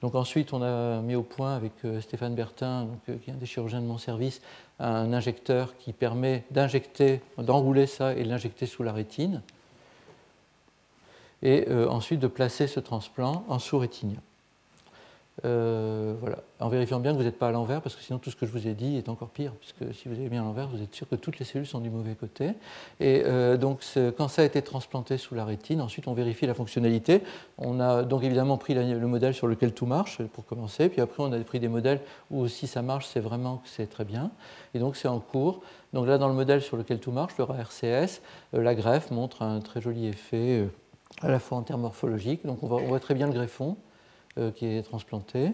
Donc ensuite, on a mis au point avec euh, Stéphane Bertin, euh, qui est un des chirurgiens de mon service, un injecteur qui permet d'injecter, d'enrouler ça et l'injecter sous la rétine. Et euh, ensuite de placer ce transplant en sous-rétinien. Euh, voilà. En vérifiant bien que vous n'êtes pas à l'envers, parce que sinon tout ce que je vous ai dit est encore pire, puisque si vous avez bien à l'envers, vous êtes sûr que toutes les cellules sont du mauvais côté. Et euh, donc quand ça a été transplanté sous la rétine, ensuite on vérifie la fonctionnalité. On a donc évidemment pris le modèle sur lequel tout marche, pour commencer, puis après on a pris des modèles où si ça marche, c'est vraiment que c'est très bien. Et donc c'est en cours. Donc là, dans le modèle sur lequel tout marche, le RCS, euh, la greffe montre un très joli effet à la fois en termes morphologiques. Donc on voit très bien le greffon. Euh, qui est transplanté,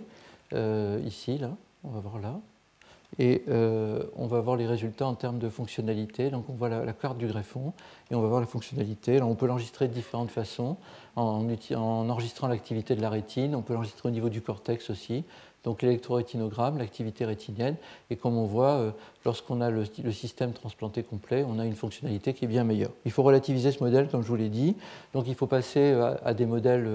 euh, ici, là, on va voir là. Et euh, on va voir les résultats en termes de fonctionnalité. Donc on voit la, carte du greffon et on va voir la fonctionnalité. on peut l'enregistrer de différentes façons, en, en enregistrant l'activité de la rétine, on peut l'enregistrer au niveau du cortex aussi, donc l'électrorétinogramme, l'activité rétinienne. Et comme on voit, lorsqu'on a le, système transplanté complet, on a une fonctionnalité qui est bien meilleure. Il faut relativiser ce modèle, comme je vous l'ai dit. Donc il faut passer à, des modèles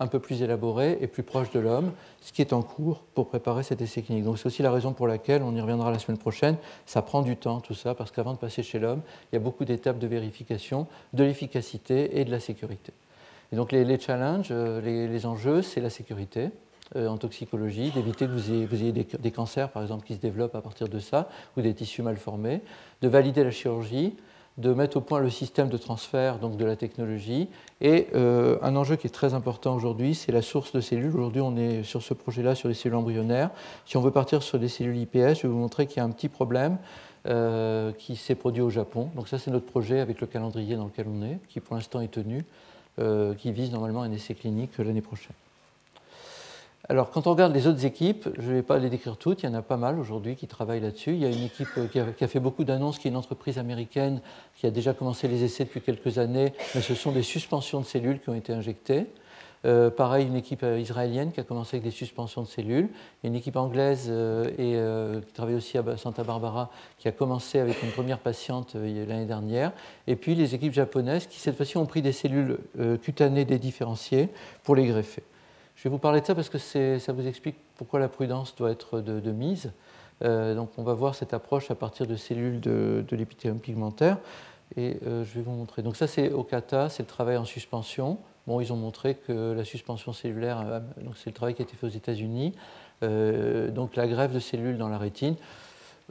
un peu plus élaborés et plus proches de l'homme, ce qui est en cours pour préparer cet essai clinique. Donc c'est aussi la raison pour laquelle, on y reviendra la semaine prochaine, ça prend du temps tout ça, parce qu'avant de passer chez l'homme, il y a beaucoup d'étapes de vérification de l'efficacité et de la sécurité. Et donc les, challenges, les enjeux, c'est la sécurité. Euh, en toxicologie, d'éviter que vous ayez, des, cancers, par exemple, qui se développent à partir de ça, ou des tissus mal formés, de valider la chirurgie, de mettre au point le système de transfert donc de la technologie. Et euh, un enjeu qui est très important aujourd'hui, c'est la source de cellules. Aujourd'hui, on est sur ce projet-là, sur les cellules embryonnaires. Si on veut partir sur des cellules IPS, je vais vous montrer qu'il y a un petit problème. Euh, qui s'est produit au Japon. Donc ça, c'est notre projet avec le calendrier dans lequel on est, qui pour l'instant est tenu, qui vise normalement un essai clinique l'année prochaine. Alors, quand on regarde les autres équipes, je ne vais pas les décrire toutes, il y en a pas mal aujourd'hui qui travaillent là-dessus. Il y a une équipe euh, qui a, fait beaucoup d'annonces, qui est une entreprise américaine qui a déjà commencé les essais depuis quelques années, mais ce sont des suspensions de cellules qui ont été injectées. Euh, pareil, une équipe euh, israélienne qui a commencé avec des suspensions de cellules. Une équipe anglaise qui travaille aussi à Santa Barbara qui a commencé avec une première patiente l'année dernière. Et puis les équipes japonaises qui, cette fois-ci, ont pris des cellules cutanées dédifférenciées pour les greffer. Je vais vous parler de ça parce que ça vous explique pourquoi la prudence doit être de, mise. Euh, donc on va voir cette approche à partir de cellules de, l'épithélium pigmentaire. Et euh, je vais vous montrer. Donc ça c'est au kata, c'est le travail en suspension. Bon, ils ont montré que la suspension cellulaire, euh, c'est le travail qui a été fait aux États-Unis. donc la greffe de cellules dans la rétine.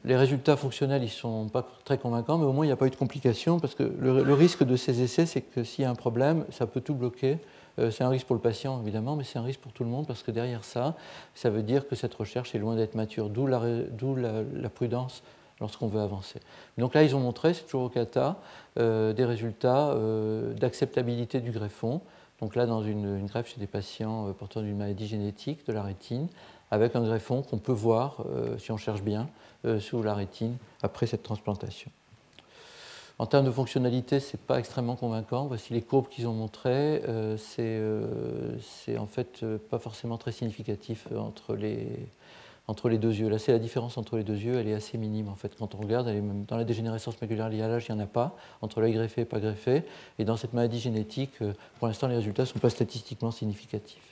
Les résultats fonctionnels, ils ne sont pas très convaincants, mais au moins il n'y a pas eu de complications, parce que le risque de ces essais, c'est que s'il y a un problème, ça peut tout bloquer. Euh, c'est un risque pour le patient, évidemment, mais c'est un risque pour tout le monde parce que derrière ça, ça veut dire que cette recherche est loin d'être mature, d'où la, prudence lorsqu'on veut avancer. Donc là, ils ont montré, c'est toujours au CATA, euh, des résultats euh, d'acceptabilité du greffon. Donc là, dans une, greffe chez des patients porteurs d'une maladie génétique de la rétine, avec un greffon qu'on peut voir, si on cherche bien, sous la rétine après cette transplantation. En termes de fonctionnalité, ce n'est pas extrêmement convaincant. Voici les courbes qu'ils ont montrées. Euh, euh, c'est en fait euh, pas forcément très significatif entre les, entre les deux yeux. Là, c'est la différence entre les deux yeux, elle est assez minime en fait. Quand on regarde, dans la dégénérescence maculaire liée à l'âge, il n'y en a pas, entre l'œil greffé et pas greffé. Et dans cette maladie génétique, pour l'instant, les résultats ne sont pas statistiquement significatifs.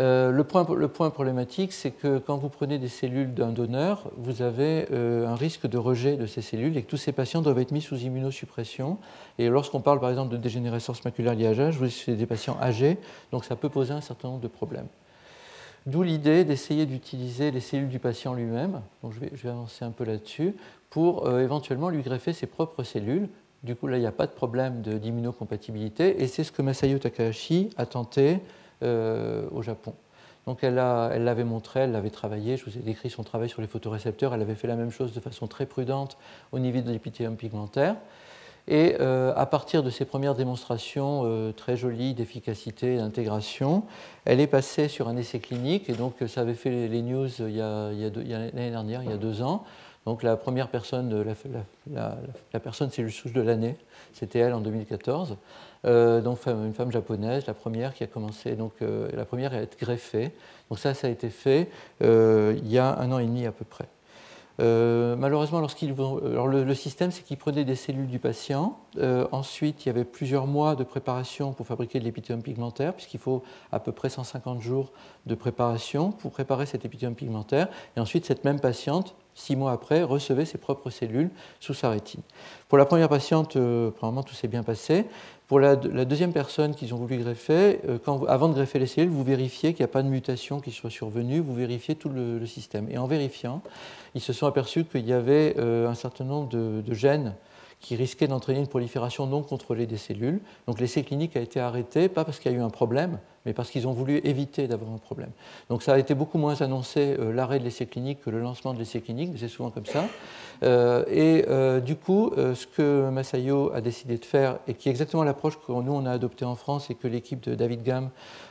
Euh, le, point, problématique, c'est que quand vous prenez des cellules d'un donneur, vous avez euh, un risque de rejet de ces cellules et que tous ces patients doivent être mis sous immunosuppression. Et lorsqu'on parle par exemple de dégénérescence maculaire liée à l'âge, c'est des patients âgés, donc ça peut poser un certain nombre de problèmes. D'où l'idée d'essayer d'utiliser les cellules du patient lui-même, donc je vais, avancer un peu là-dessus, pour euh, éventuellement lui greffer ses propres cellules. Du coup, là, il n'y a pas de problème d'immunocompatibilité, et c'est ce que Masayo Takahashi a tenté au Japon. Donc elle l'avait montré, elle l'avait travaillé, je vous ai décrit son travail sur les photorécepteurs, elle avait fait la même chose de façon très prudente au niveau de l'épithélium pigmentaire. Et euh, à partir de ces premières démonstrations euh, très jolies d'efficacité et d'intégration, elle est passée sur un essai clinique, et donc ça avait fait les, news il y a, l'année dernière, il y a deux ans. Donc la première personne, la, la personne cellule souche de l'année, c'était elle en 2014. Euh, donc une femme japonaise, la première qui a commencé, donc euh, la première à être greffée. Donc ça, ça a été fait euh, il y a un an et demi à peu près. Malheureusement, lorsqu'ils alors le, système, c'est qu'ils prenaient des cellules du patient. Ensuite, il y avait plusieurs mois de préparation pour fabriquer de l'épithélium pigmentaire, puisqu'il faut à peu près 150 jours de préparation pour préparer cet épithélium pigmentaire. Et ensuite, cette même patiente six mois après, recevait ses propres cellules sous sa rétine. Pour la première patiente, euh, tout s'est bien passé. Pour la, deuxième personne qu'ils ont voulu greffer, euh, avant de greffer les cellules, vous vérifiez qu'il n'y a pas de mutation qui soit survenue, vous vérifiez tout le, système. Et en vérifiant, ils se sont aperçus qu'il y avait euh, un certain nombre de gènes qui risquaient d'entraîner une prolifération non contrôlée des cellules. Donc l'essai clinique a été arrêté, pas parce qu'il y a eu un problème, mais parce qu'ils ont voulu éviter d'avoir un problème. Donc ça a été beaucoup moins annoncé euh, l'arrêt de l'essai clinique que le lancement de l'essai clinique, mais c'est souvent comme ça. Euh, et euh, du coup, ce que Masayo a décidé de faire, et qui est exactement l'approche que nous on a adoptée en France et que l'équipe de David Gamm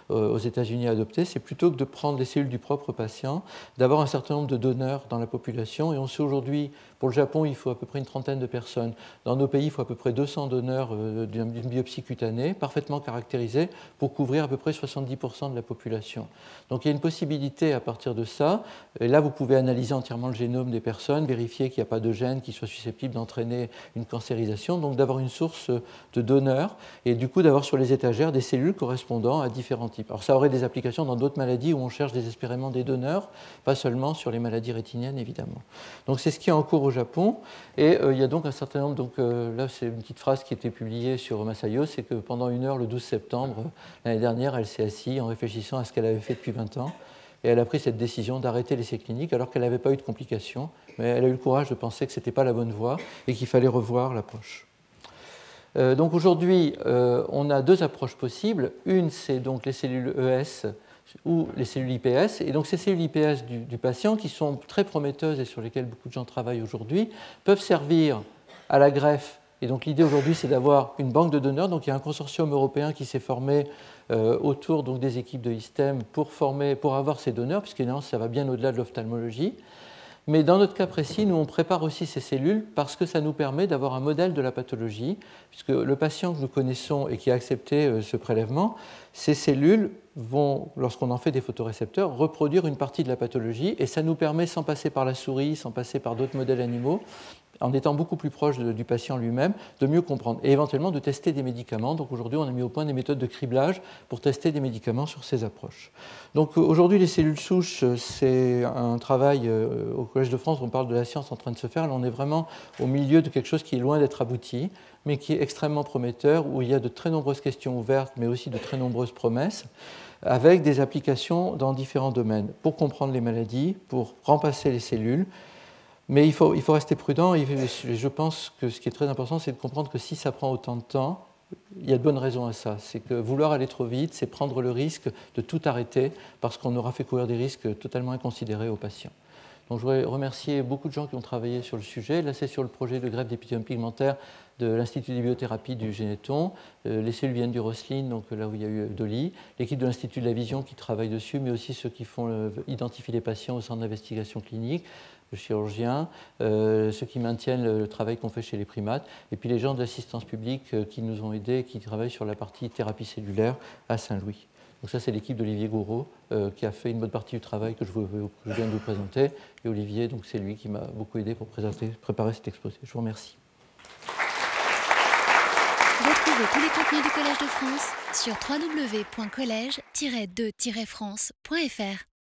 aux États-Unis a adoptée, c'est plutôt que de prendre les cellules du propre patient, d'avoir un certain nombre de donneurs dans la population. Et on sait aujourd'hui, pour le Japon, il faut à peu près une trentaine de personnes. Dans nos pays, il faut à peu près 200 donneurs d'une biopsie cutanée, parfaitement caractérisés, pour couvrir à peu près 70% de la population. Donc il y a une possibilité à partir de ça. Et là, vous pouvez analyser entièrement le génome des personnes, vérifier qu'il n'y a pas de gènes qui soient susceptibles d'entraîner une cancérisation, donc d'avoir une source de donneurs et du coup d'avoir sur les étagères des cellules correspondant à différents types. Alors ça aurait des applications dans d'autres maladies où on cherche désespérément des donneurs, pas seulement sur les maladies rétiniennes évidemment. Donc c'est ce qui est en cours au Japon et euh, il y a donc un certain nombre, donc euh, là c'est une petite phrase qui été publiée sur Masayo, c'est que pendant une heure le 12 septembre l'année dernière, elle s'est assise en réfléchissant à ce qu'elle avait fait depuis 20 ans. Et elle a pris cette décision d'arrêter l'essai clinique alors qu'elle n'avait pas eu de complications. Mais elle a eu le courage de penser que ce n'était pas la bonne voie et qu'il fallait revoir l'approche. Euh, donc aujourd'hui, euh, on a deux approches possibles. Une, c'est donc les cellules ES ou les cellules IPS. Et donc ces cellules IPS du, du, patient, qui sont très prometteuses et sur lesquelles beaucoup de gens travaillent aujourd'hui, peuvent servir à la greffe. Et donc l'idée aujourd'hui, c'est d'avoir une banque de donneurs. Donc il y a un consortium européen qui s'est formé euh, autour des équipes de ISTEM pour, former, pour avoir ces donneurs, puisque ça va bien au-delà de l'ophtalmologie. Mais dans notre cas précis, nous, on prépare aussi ces cellules parce que ça nous permet d'avoir un modèle de la pathologie, puisque le patient que nous connaissons et qui a accepté euh, ce prélèvement, ces cellules vont, lorsqu'on en fait des photorécepteurs, reproduire une partie de la pathologie, et ça nous permet, sans passer par la souris, sans passer par d'autres modèles animaux, en étant beaucoup plus proche du patient lui-même, de mieux comprendre et éventuellement de tester des médicaments. Donc aujourd'hui, on a mis au point des méthodes de criblage pour tester des médicaments sur ces approches. Donc aujourd'hui, les cellules souches, c'est un travail euh, au Collège de France, on parle de la science en train de se faire. Là, on est vraiment au milieu de quelque chose qui est loin d'être abouti, mais qui est extrêmement prometteur, où il y a de très nombreuses questions ouvertes, mais aussi de très nombreuses promesses avec des applications dans différents domaines, pour comprendre les maladies, pour remplacer les cellules, mais il faut, il faut rester prudent et je pense que ce qui est très important, c'est de comprendre que si ça prend autant de temps, il y a de bonnes raisons à ça. C'est que vouloir aller trop vite, c'est prendre le risque de tout arrêter parce qu'on aura fait courir des risques totalement inconsidérés aux patients. Donc je voudrais remercier beaucoup de gens qui ont travaillé sur le sujet. Là, c'est sur le projet de greffe d'épithélium pigmentaire de l'Institut de biothérapie du Généton. Euh, les cellules viennent du Roselyne, donc là où il y a eu Dolly. L'équipe de l'Institut de la Vision qui travaille dessus, mais aussi ceux qui font euh, identifier les patients au centre d'investigation clinique le chirurgien, euh, ceux qui maintiennent le, travail qu'on fait chez les primates, et puis les gens de l'assistance publique euh, qui nous ont aidés, qui travaillent sur la partie thérapie cellulaire à Saint-Louis. Donc ça, c'est l'équipe d'Olivier Gouraud euh, qui a fait une bonne partie du travail que je, viens de vous présenter. Et Olivier, donc c'est lui qui m'a beaucoup aidé pour préparer cet exposé. Je vous remercie. Retrouvez tous les contenus du Collège de France sur www.colège-2-france.fr.